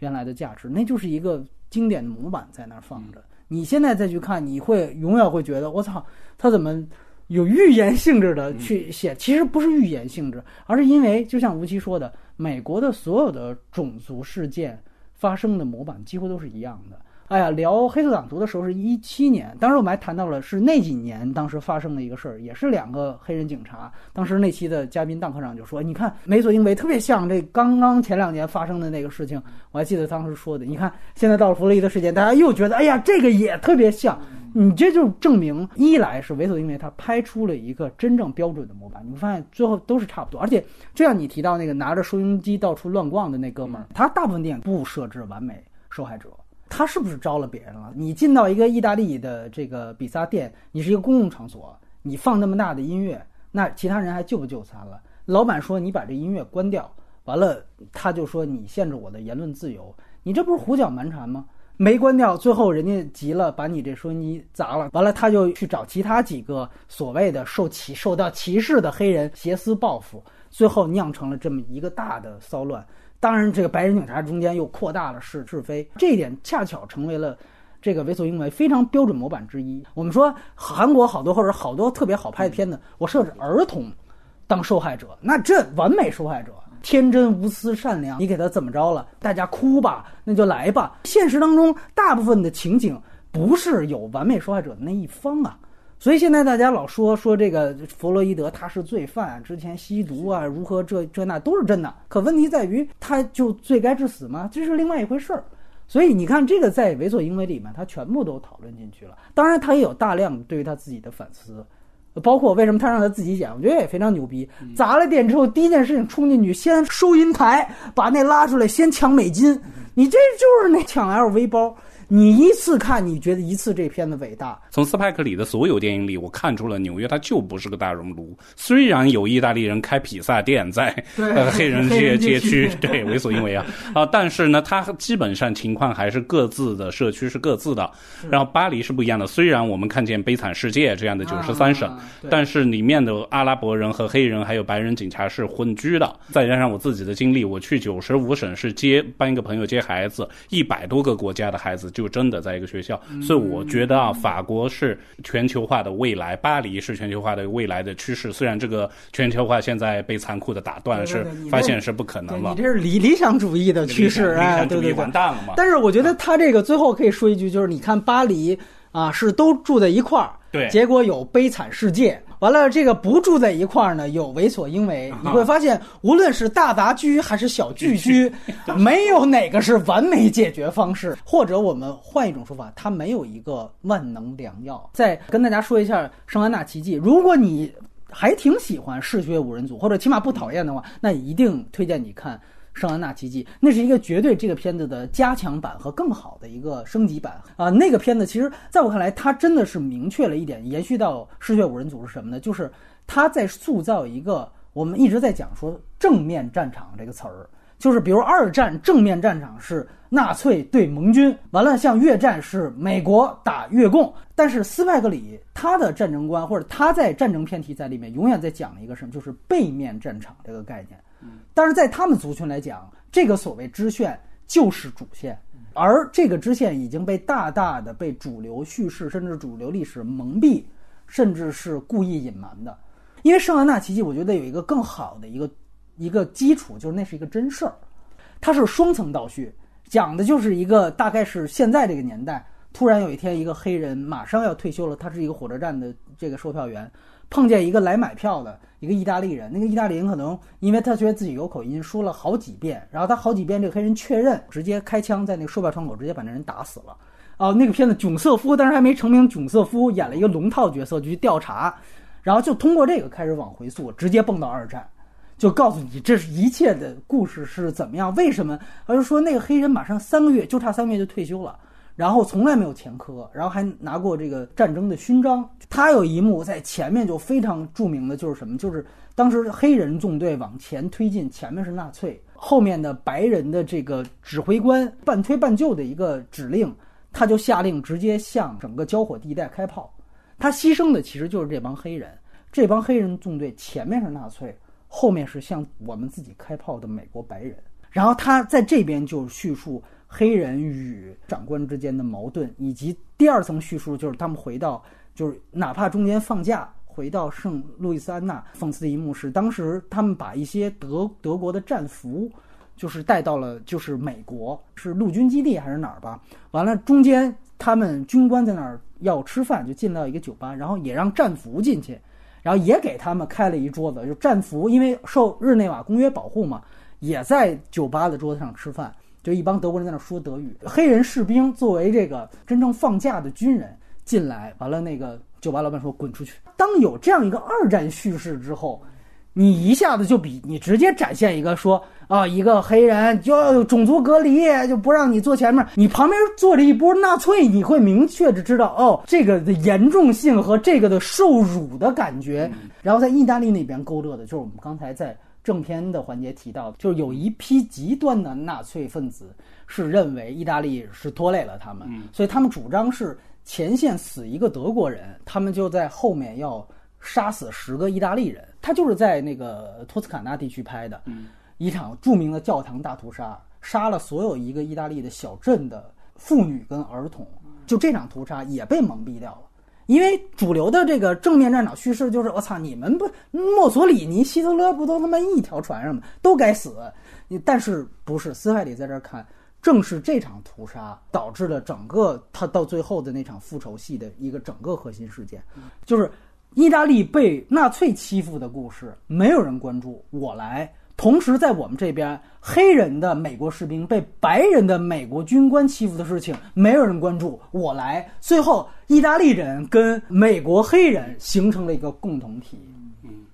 原来的价值，那就是一个经典的模板在那儿放着。你现在再去看，你会永远会觉得，我操，他怎么有预言性质的去写？其实不是预言性质，而是因为就像吴奇说的，美国的所有的种族事件发生的模板几乎都是一样的。哎呀，聊黑色党徒的时候是一七年，当时我们还谈到了是那几年当时发生的一个事儿，也是两个黑人警察。当时那期的嘉宾当科长就说：“你看梅索英维特别像这刚刚前两年发生的那个事情。”我还记得当时说的，你看现在到了弗洛伊德事件，大家又觉得哎呀这个也特别像。你这就证明，一来是维索英维他拍出了一个真正标准的模板，你会发现最后都是差不多。而且就像你提到那个拿着收音机到处乱逛的那哥们儿，他大部分电影不设置完美受害者。他是不是招了别人了？你进到一个意大利的这个比萨店，你是一个公共场所，你放那么大的音乐，那其他人还就不就餐了？老板说你把这音乐关掉，完了他就说你限制我的言论自由，你这不是胡搅蛮缠吗？没关掉，最后人家急了，把你这收音机砸了。完了，他就去找其他几个所谓的受歧受到歧视的黑人挟私报复，最后酿成了这么一个大的骚乱。当然，这个白人警察中间又扩大了是是非，这一点恰巧成为了这个为所欲为非常标准模板之一。我们说韩国好多或者好多特别好拍的片子，我设置儿童当受害者，那这完美受害者。天真无私、善良，你给他怎么着了？大家哭吧，那就来吧。现实当中，大部分的情景不是有完美受害者的那一方啊。所以现在大家老说说这个弗洛伊德他是罪犯，之前吸毒啊，如何这这那都是真的。可问题在于，他就罪该致死吗？这是另外一回事儿。所以你看，这个在《为所应为》里面，他全部都讨论进去了。当然，他也有大量对于他自己的反思。包括为什么他让他自己剪，我觉得也非常牛逼。砸了店之后，第一件事情冲进去，先收银台把那拉出来，先抢美金。你这就是那抢 LV 包。你一次看，你觉得一次这片子伟大。从斯派克里的所有电影里，我看出了纽约它就不是个大熔炉。虽然有意大利人开披萨店在呃 黑人街街区，对为所欲为啊 啊，但是呢，它基本上情况还是各自的社区是各自的。然后巴黎是不一样的。虽然我们看见《悲惨世界》这样的九十三省，但是里面的阿拉伯人和黑人还有白人警察是混居的。再加上我自己的经历，我去九十五省是接帮一个朋友接孩子，一百多个国家的孩子。就真的在一个学校，所以我觉得啊，法国是全球化的未来，巴黎是全球化的未来的趋势。虽然这个全球化现在被残酷的打断，是发现是不可能了。你这是理理想主义的趋势，哎，对对完蛋了嘛。但是我觉得他这个最后可以说一句，就是你看巴黎啊，是都住在一块儿，对，结果有悲惨世界。完了，这个不住在一块儿呢，有为所应为。你会发现，无论是大杂居还是小聚居，没有哪个是完美解决方式。或者我们换一种说法，它没有一个万能良药。再跟大家说一下《圣安娜奇迹》，如果你还挺喜欢嗜血五人组，或者起码不讨厌的话，那一定推荐你看。圣安娜奇迹，那是一个绝对这个片子的加强版和更好的一个升级版啊！那个片子其实在我看来，它真的是明确了一点，延续到《嗜血五人组》是什么呢？就是他在塑造一个我们一直在讲说正面战场这个词儿，就是比如二战正面战场是纳粹对盟军，完了像越战是美国打越共，但是斯派克里他的战争观或者他在战争片题材里面永远在讲一个什么，就是背面战场这个概念。但是在他们族群来讲，这个所谓支线就是主线，而这个支线已经被大大的被主流叙事甚至主流历史蒙蔽，甚至是故意隐瞒的。因为《圣安娜奇迹》，我觉得有一个更好的一个一个基础，就是那是一个真事儿，它是双层倒叙，讲的就是一个大概是现在这个年代，突然有一天一个黑人马上要退休了，他是一个火车站的这个售票员。碰见一个来买票的一个意大利人，那个意大利人可能因为他觉得自己有口音，说了好几遍，然后他好几遍这个黑人确认，直接开枪在那个售票窗口直接把那人打死了。哦，那个片子囧瑟夫当时还没成名，囧瑟夫演了一个龙套角色就去调查，然后就通过这个开始往回溯，直接蹦到二战，就告诉你这是一切的故事是怎么样，为什么？而是说那个黑人马上三个月就差三个月就退休了。然后从来没有前科，然后还拿过这个战争的勋章。他有一幕在前面就非常著名的，就是什么？就是当时黑人纵队往前推进，前面是纳粹，后面的白人的这个指挥官半推半就的一个指令，他就下令直接向整个交火地带开炮。他牺牲的其实就是这帮黑人，这帮黑人纵队前面是纳粹，后面是向我们自己开炮的美国白人。然后他在这边就叙述。黑人与长官之间的矛盾，以及第二层叙述就是他们回到，就是哪怕中间放假回到圣路易斯安那。讽刺的一幕是，当时他们把一些德德国的战俘就是带到了就是美国，是陆军基地还是哪儿吧？完了中间他们军官在那儿要吃饭，就进到一个酒吧，然后也让战俘进去，然后也给他们开了一桌子，就战俘因为受日内瓦公约保护嘛，也在酒吧的桌子上吃饭。就一帮德国人在那说德语，黑人士兵作为这个真正放假的军人进来，完了那个酒吧老板说滚出去。当有这样一个二战叙事之后，你一下子就比你直接展现一个说啊一个黑人就要种族隔离，就不让你坐前面，你旁边坐着一波纳粹，你会明确的知道哦这个的严重性和这个的受辱的感觉。然后在意大利那边勾勒的就是我们刚才在。正片的环节提到，就是有一批极端的纳粹分子是认为意大利是拖累了他们，所以他们主张是前线死一个德国人，他们就在后面要杀死十个意大利人。他就是在那个托斯卡纳地区拍的，一场著名的教堂大屠杀，杀了所有一个意大利的小镇的妇女跟儿童。就这场屠杀也被蒙蔽掉了。因为主流的这个正面战场叙事就是我操，你们不墨索里尼、希特勒不都他妈一条船上吗？都该死。但是不是斯派里在这儿看，正是这场屠杀导致了整个他到最后的那场复仇戏的一个整个核心事件，就是意大利被纳粹欺负的故事，没有人关注，我来。同时，在我们这边，黑人的美国士兵被白人的美国军官欺负的事情，没有人关注。我来，最后，意大利人跟美国黑人形成了一个共同体。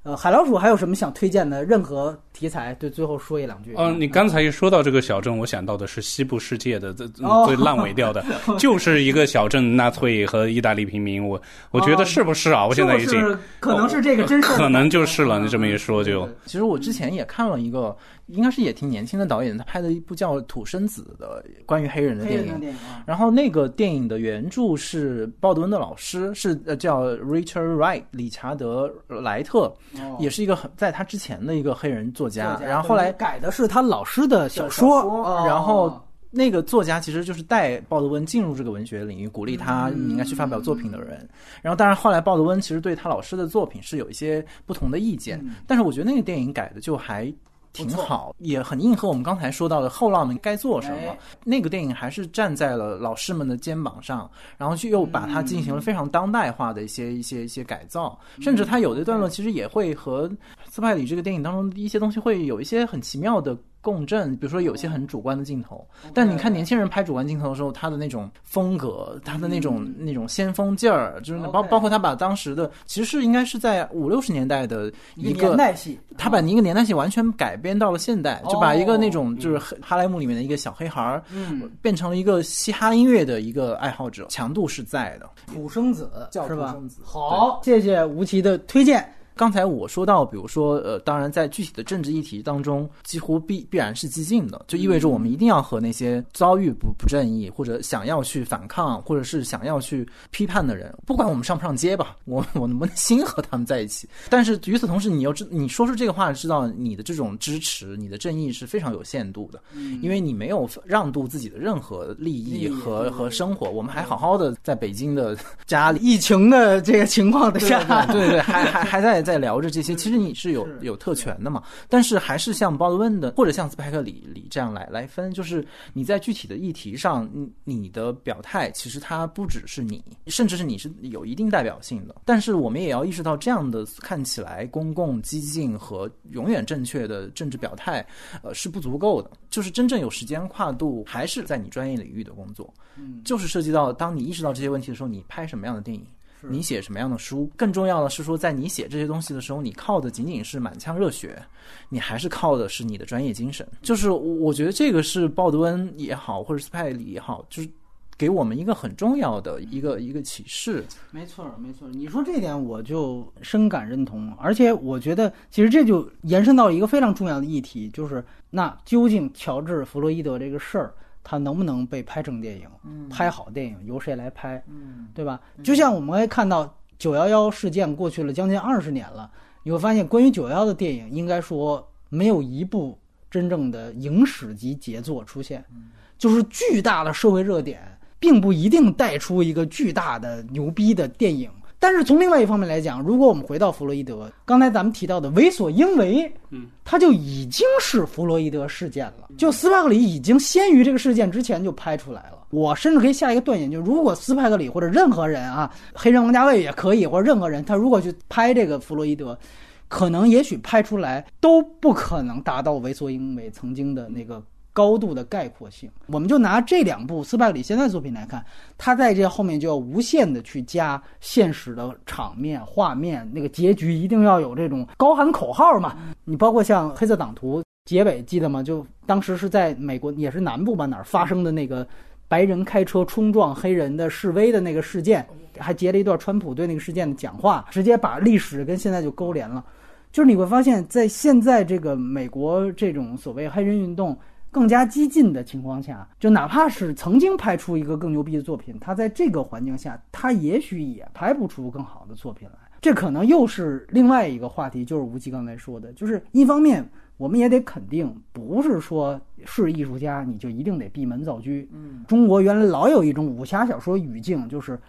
呃，海老鼠还有什么想推荐的任何题材？对，最后说一两句。嗯，你刚才一说到这个小镇，我想到的是西部世界的最最烂尾掉的，就是一个小镇，纳粹和意大利平民。我我觉得是不是啊？我现在已经可能是这个真，可能就是了。你这么一说，就其实我之前也看了一个。应该是也挺年轻的导演，他拍的一部叫《土生子》的关于黑人的电影。然后那个电影的原著是鲍德温的老师，是呃叫 Richard Wright 理查德莱特，也是一个很在他之前的一个黑人作家。然后后来改的是他老师的小说。然后那个作家其实就是带鲍德温进入这个文学领域，鼓励他你应该去发表作品的人。然后当然后来鲍德温其实对他老师的作品是有一些不同的意见，但是我觉得那个电影改的就还。挺好，也很应和我们刚才说到的后浪们该做什么。那个电影还是站在了老师们的肩膀上，然后去又把它进行了非常当代化的一些一些一些改造，甚至它有的段落其实也会和斯派里这个电影当中的一些东西会有一些很奇妙的。共振，比如说有些很主观的镜头，但你看年轻人拍主观镜头的时候，他的那种风格，他的那种那种先锋劲儿，就是包包括他把当时的其实是应该是在五六十年代的一个年代戏，他把一个年代戏完全改编到了现代，就把一个那种就是哈莱姆里面的一个小黑孩儿，嗯，变成了一个嘻哈音乐的一个爱好者，强度是在的。土生子是吧？生子。好，谢谢吴奇的推荐。刚才我说到，比如说，呃，当然，在具体的政治议题当中，几乎必必然是激进的，就意味着我们一定要和那些遭遇不不正义，或者想要去反抗，或者是想要去批判的人，不管我们上不上街吧，我我能不能心和他们在一起。但是与此同时，你要知你说出这个话，知道你的这种支持，你的正义是非常有限度的，因为你没有让渡自己的任何利益和和生活。我们还好好的在北京的 家里，疫情的这个情况的下，对对，还还还在。在聊着这些，其实你是有有特权的嘛？但是还是像鲍德温的，或者像斯派克里里这样来来分，就是你在具体的议题上，你你的表态，其实它不只是你，甚至是你是有一定代表性的。但是我们也要意识到，这样的看起来公共激进和永远正确的政治表态，呃，是不足够的。就是真正有时间跨度，还是在你专业领域的工作。嗯，就是涉及到当你意识到这些问题的时候，你拍什么样的电影？你写什么样的书？更重要的是说，在你写这些东西的时候，你靠的仅仅是满腔热血，你还是靠的是你的专业精神。就是我觉得这个是鲍德温也好，或者斯派里也好，就是给我们一个很重要的一个一个启示。没错，没错，你说这点我就深感认同。而且我觉得，其实这就延伸到一个非常重要的议题，就是那究竟乔治·弗洛伊德这个事儿。他能不能被拍成电影？拍好电影由谁来拍？对吧？就像我们会看到九幺幺事件过去了将近二十年了，你会发现关于九幺幺的电影，应该说没有一部真正的影史级杰作出现。就是巨大的社会热点，并不一定带出一个巨大的牛逼的电影。但是从另外一方面来讲，如果我们回到弗洛伊德，刚才咱们提到的为所应为，嗯，他就已经是弗洛伊德事件了。就斯派克里已经先于这个事件之前就拍出来了。我甚至可以下一个断言，就如果斯派克里或者任何人啊，黑人王家卫也可以，或者任何人，他如果去拍这个弗洛伊德，可能也许拍出来都不可能达到为所应为曾经的那个。高度的概括性，我们就拿这两部斯派里现在作品来看，他在这后面就要无限的去加现实的场面、画面，那个结局一定要有这种高喊口号嘛。你包括像《黑色党徒》结尾记得吗？就当时是在美国，也是南部吧哪儿发生的那个白人开车冲撞黑人的示威的那个事件，还截了一段川普对那个事件的讲话，直接把历史跟现在就勾连了。就是你会发现在现在这个美国这种所谓黑人运动。更加激进的情况下，就哪怕是曾经拍出一个更牛逼的作品，他在这个环境下，他也许也拍不出更好的作品来。这可能又是另外一个话题，就是吴奇刚才说的，就是一方面我们也得肯定，不是说是艺术家你就一定得闭门造车。嗯，中国原来老有一种武侠小说语境，就是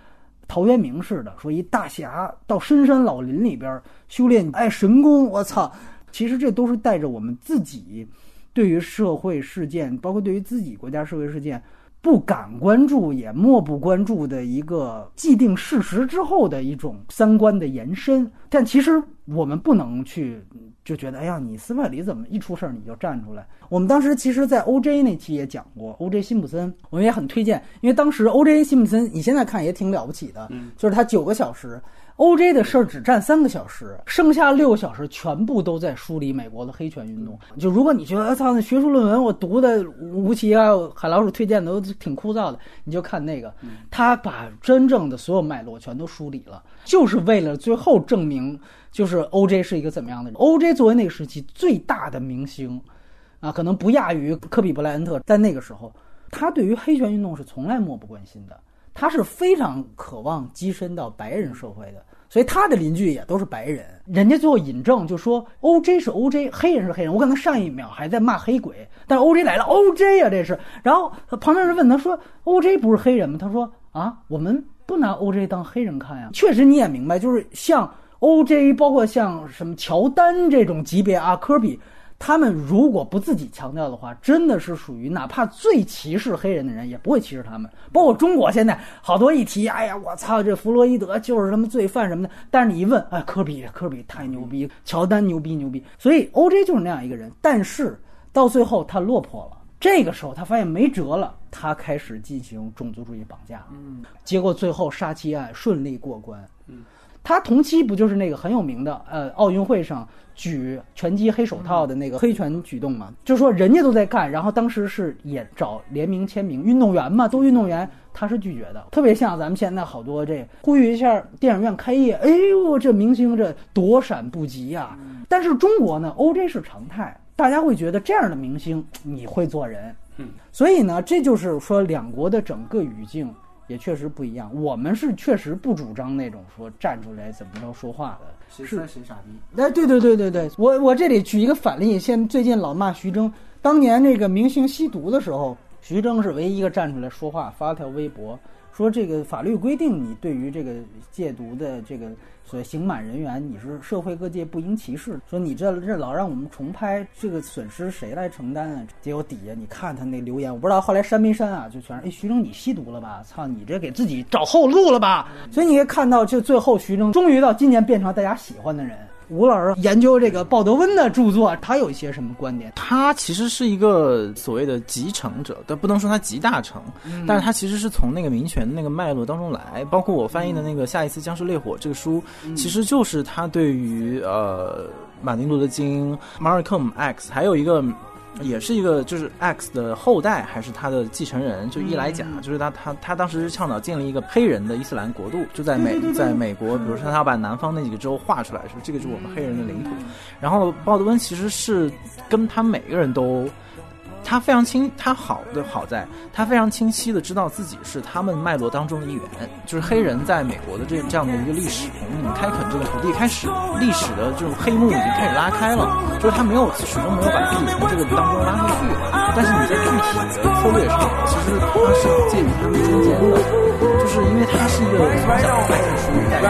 陶渊明似的，说一大侠到深山老林里边修炼哎神功，我操！其实这都是带着我们自己。对于社会事件，包括对于自己国家社会事件，不敢关注也漠不关注的一个既定事实之后的一种三观的延伸。但其实我们不能去就觉得，哎呀，你斯派里怎么一出事儿你就站出来？我们当时其实，在 OJ 那期也讲过，OJ 辛普森，我们也很推荐，因为当时 OJ 辛普森，你现在看也挺了不起的，就是他九个小时。O.J. 的事儿只占三个小时，剩下六个小时全部都在梳理美国的黑权运动。就如果你觉得我操，那学术论文我读的吴奇啊、海老鼠推荐的都挺枯燥的，你就看那个，他把真正的所有脉络全都梳理了，就是为了最后证明，就是 O.J. 是一个怎么样的人。O.J. 作为那个时期最大的明星，啊，可能不亚于科比布莱恩特，在那个时候，他对于黑权运动是从来漠不关心的。他是非常渴望跻身到白人社会的，所以他的邻居也都是白人。人家最后引证就说，O.J. 是 O.J.，黑人是黑人。我可能上一秒还在骂黑鬼，但是 O.J. 来了，O.J. 啊，这是。然后旁边人问他说：“O.J. 不是黑人吗？”他说：“啊，我们不拿 O.J. 当黑人看呀。”确实你也明白，就是像 O.J. 包括像什么乔丹这种级别啊，科比。他们如果不自己强调的话，真的是属于哪怕最歧视黑人的人也不会歧视他们。包括中国现在好多一提，哎呀，我操，这弗洛伊德就是什么罪犯什么的。但是你一问，哎，科比，科比太牛逼，乔丹牛逼牛逼。所以 O.J. 就是那样一个人。但是到最后他落魄了，这个时候他发现没辙了，他开始进行种族主义绑架。嗯，结果最后杀妻案顺利过关。嗯，他同期不就是那个很有名的呃奥运会上。举拳击黑手套的那个黑拳举动嘛，就说人家都在干，然后当时是也找联名签名，运动员嘛，都运动员，他是拒绝的，特别像咱们现在好多这呼吁一下电影院开业，哎呦，这明星这躲闪不及呀。但是中国呢，OJ 是常态，大家会觉得这样的明星你会做人，嗯，所以呢，这就是说两国的整个语境。也确实不一样，我们是确实不主张那种说站出来怎么着说话的，谁说谁傻逼。哎，对对对对对，我我这里举一个反例，现最近老骂徐峥，当年那个明星吸毒的时候，徐峥是唯一一个站出来说话，发了条微博，说这个法律规定你对于这个戒毒的这个。所以刑满人员，你是社会各界不应歧视。说你这这老让我们重拍，这个损失谁来承担啊？结果底下你看他那留言，我不知道后来删没删啊？就全是哎，徐峥你吸毒了吧？操，你这给自己找后路了吧？所以你可以看到，就最后徐峥终于到今年变成大家喜欢的人。吴老师研究这个鲍德温的著作，他有一些什么观点？他其实是一个所谓的集成者，但不能说他集大成，但是他其实是从那个民权的那个脉络当中来。包括我翻译的那个《下一次僵尸烈火》这个书，其实就是他对于呃马丁路德金、马尔克姆 X 还有一个。也是一个，就是 X 的后代还是他的继承人？就一来讲，就是他他他当时是倡导建立一个黑人的伊斯兰国度，就在美在美国，比如说他要把南方那几个州划出来，说这个是我们黑人的领土。然后鲍德温其实是跟他每个人都。他非常清，他好的好在，他非常清晰的知道自己是他们脉络当中的一员，就是黑人在美国的这这样的一个历史，从你们开垦这个土地开始，历史的这种黑幕已经开始拉开了，就是他没有始终没有把自己从这个当中拉出去，但是你在具体的策略上，其实他是介于他们中间的，就是。因为他是一个从小开始属于带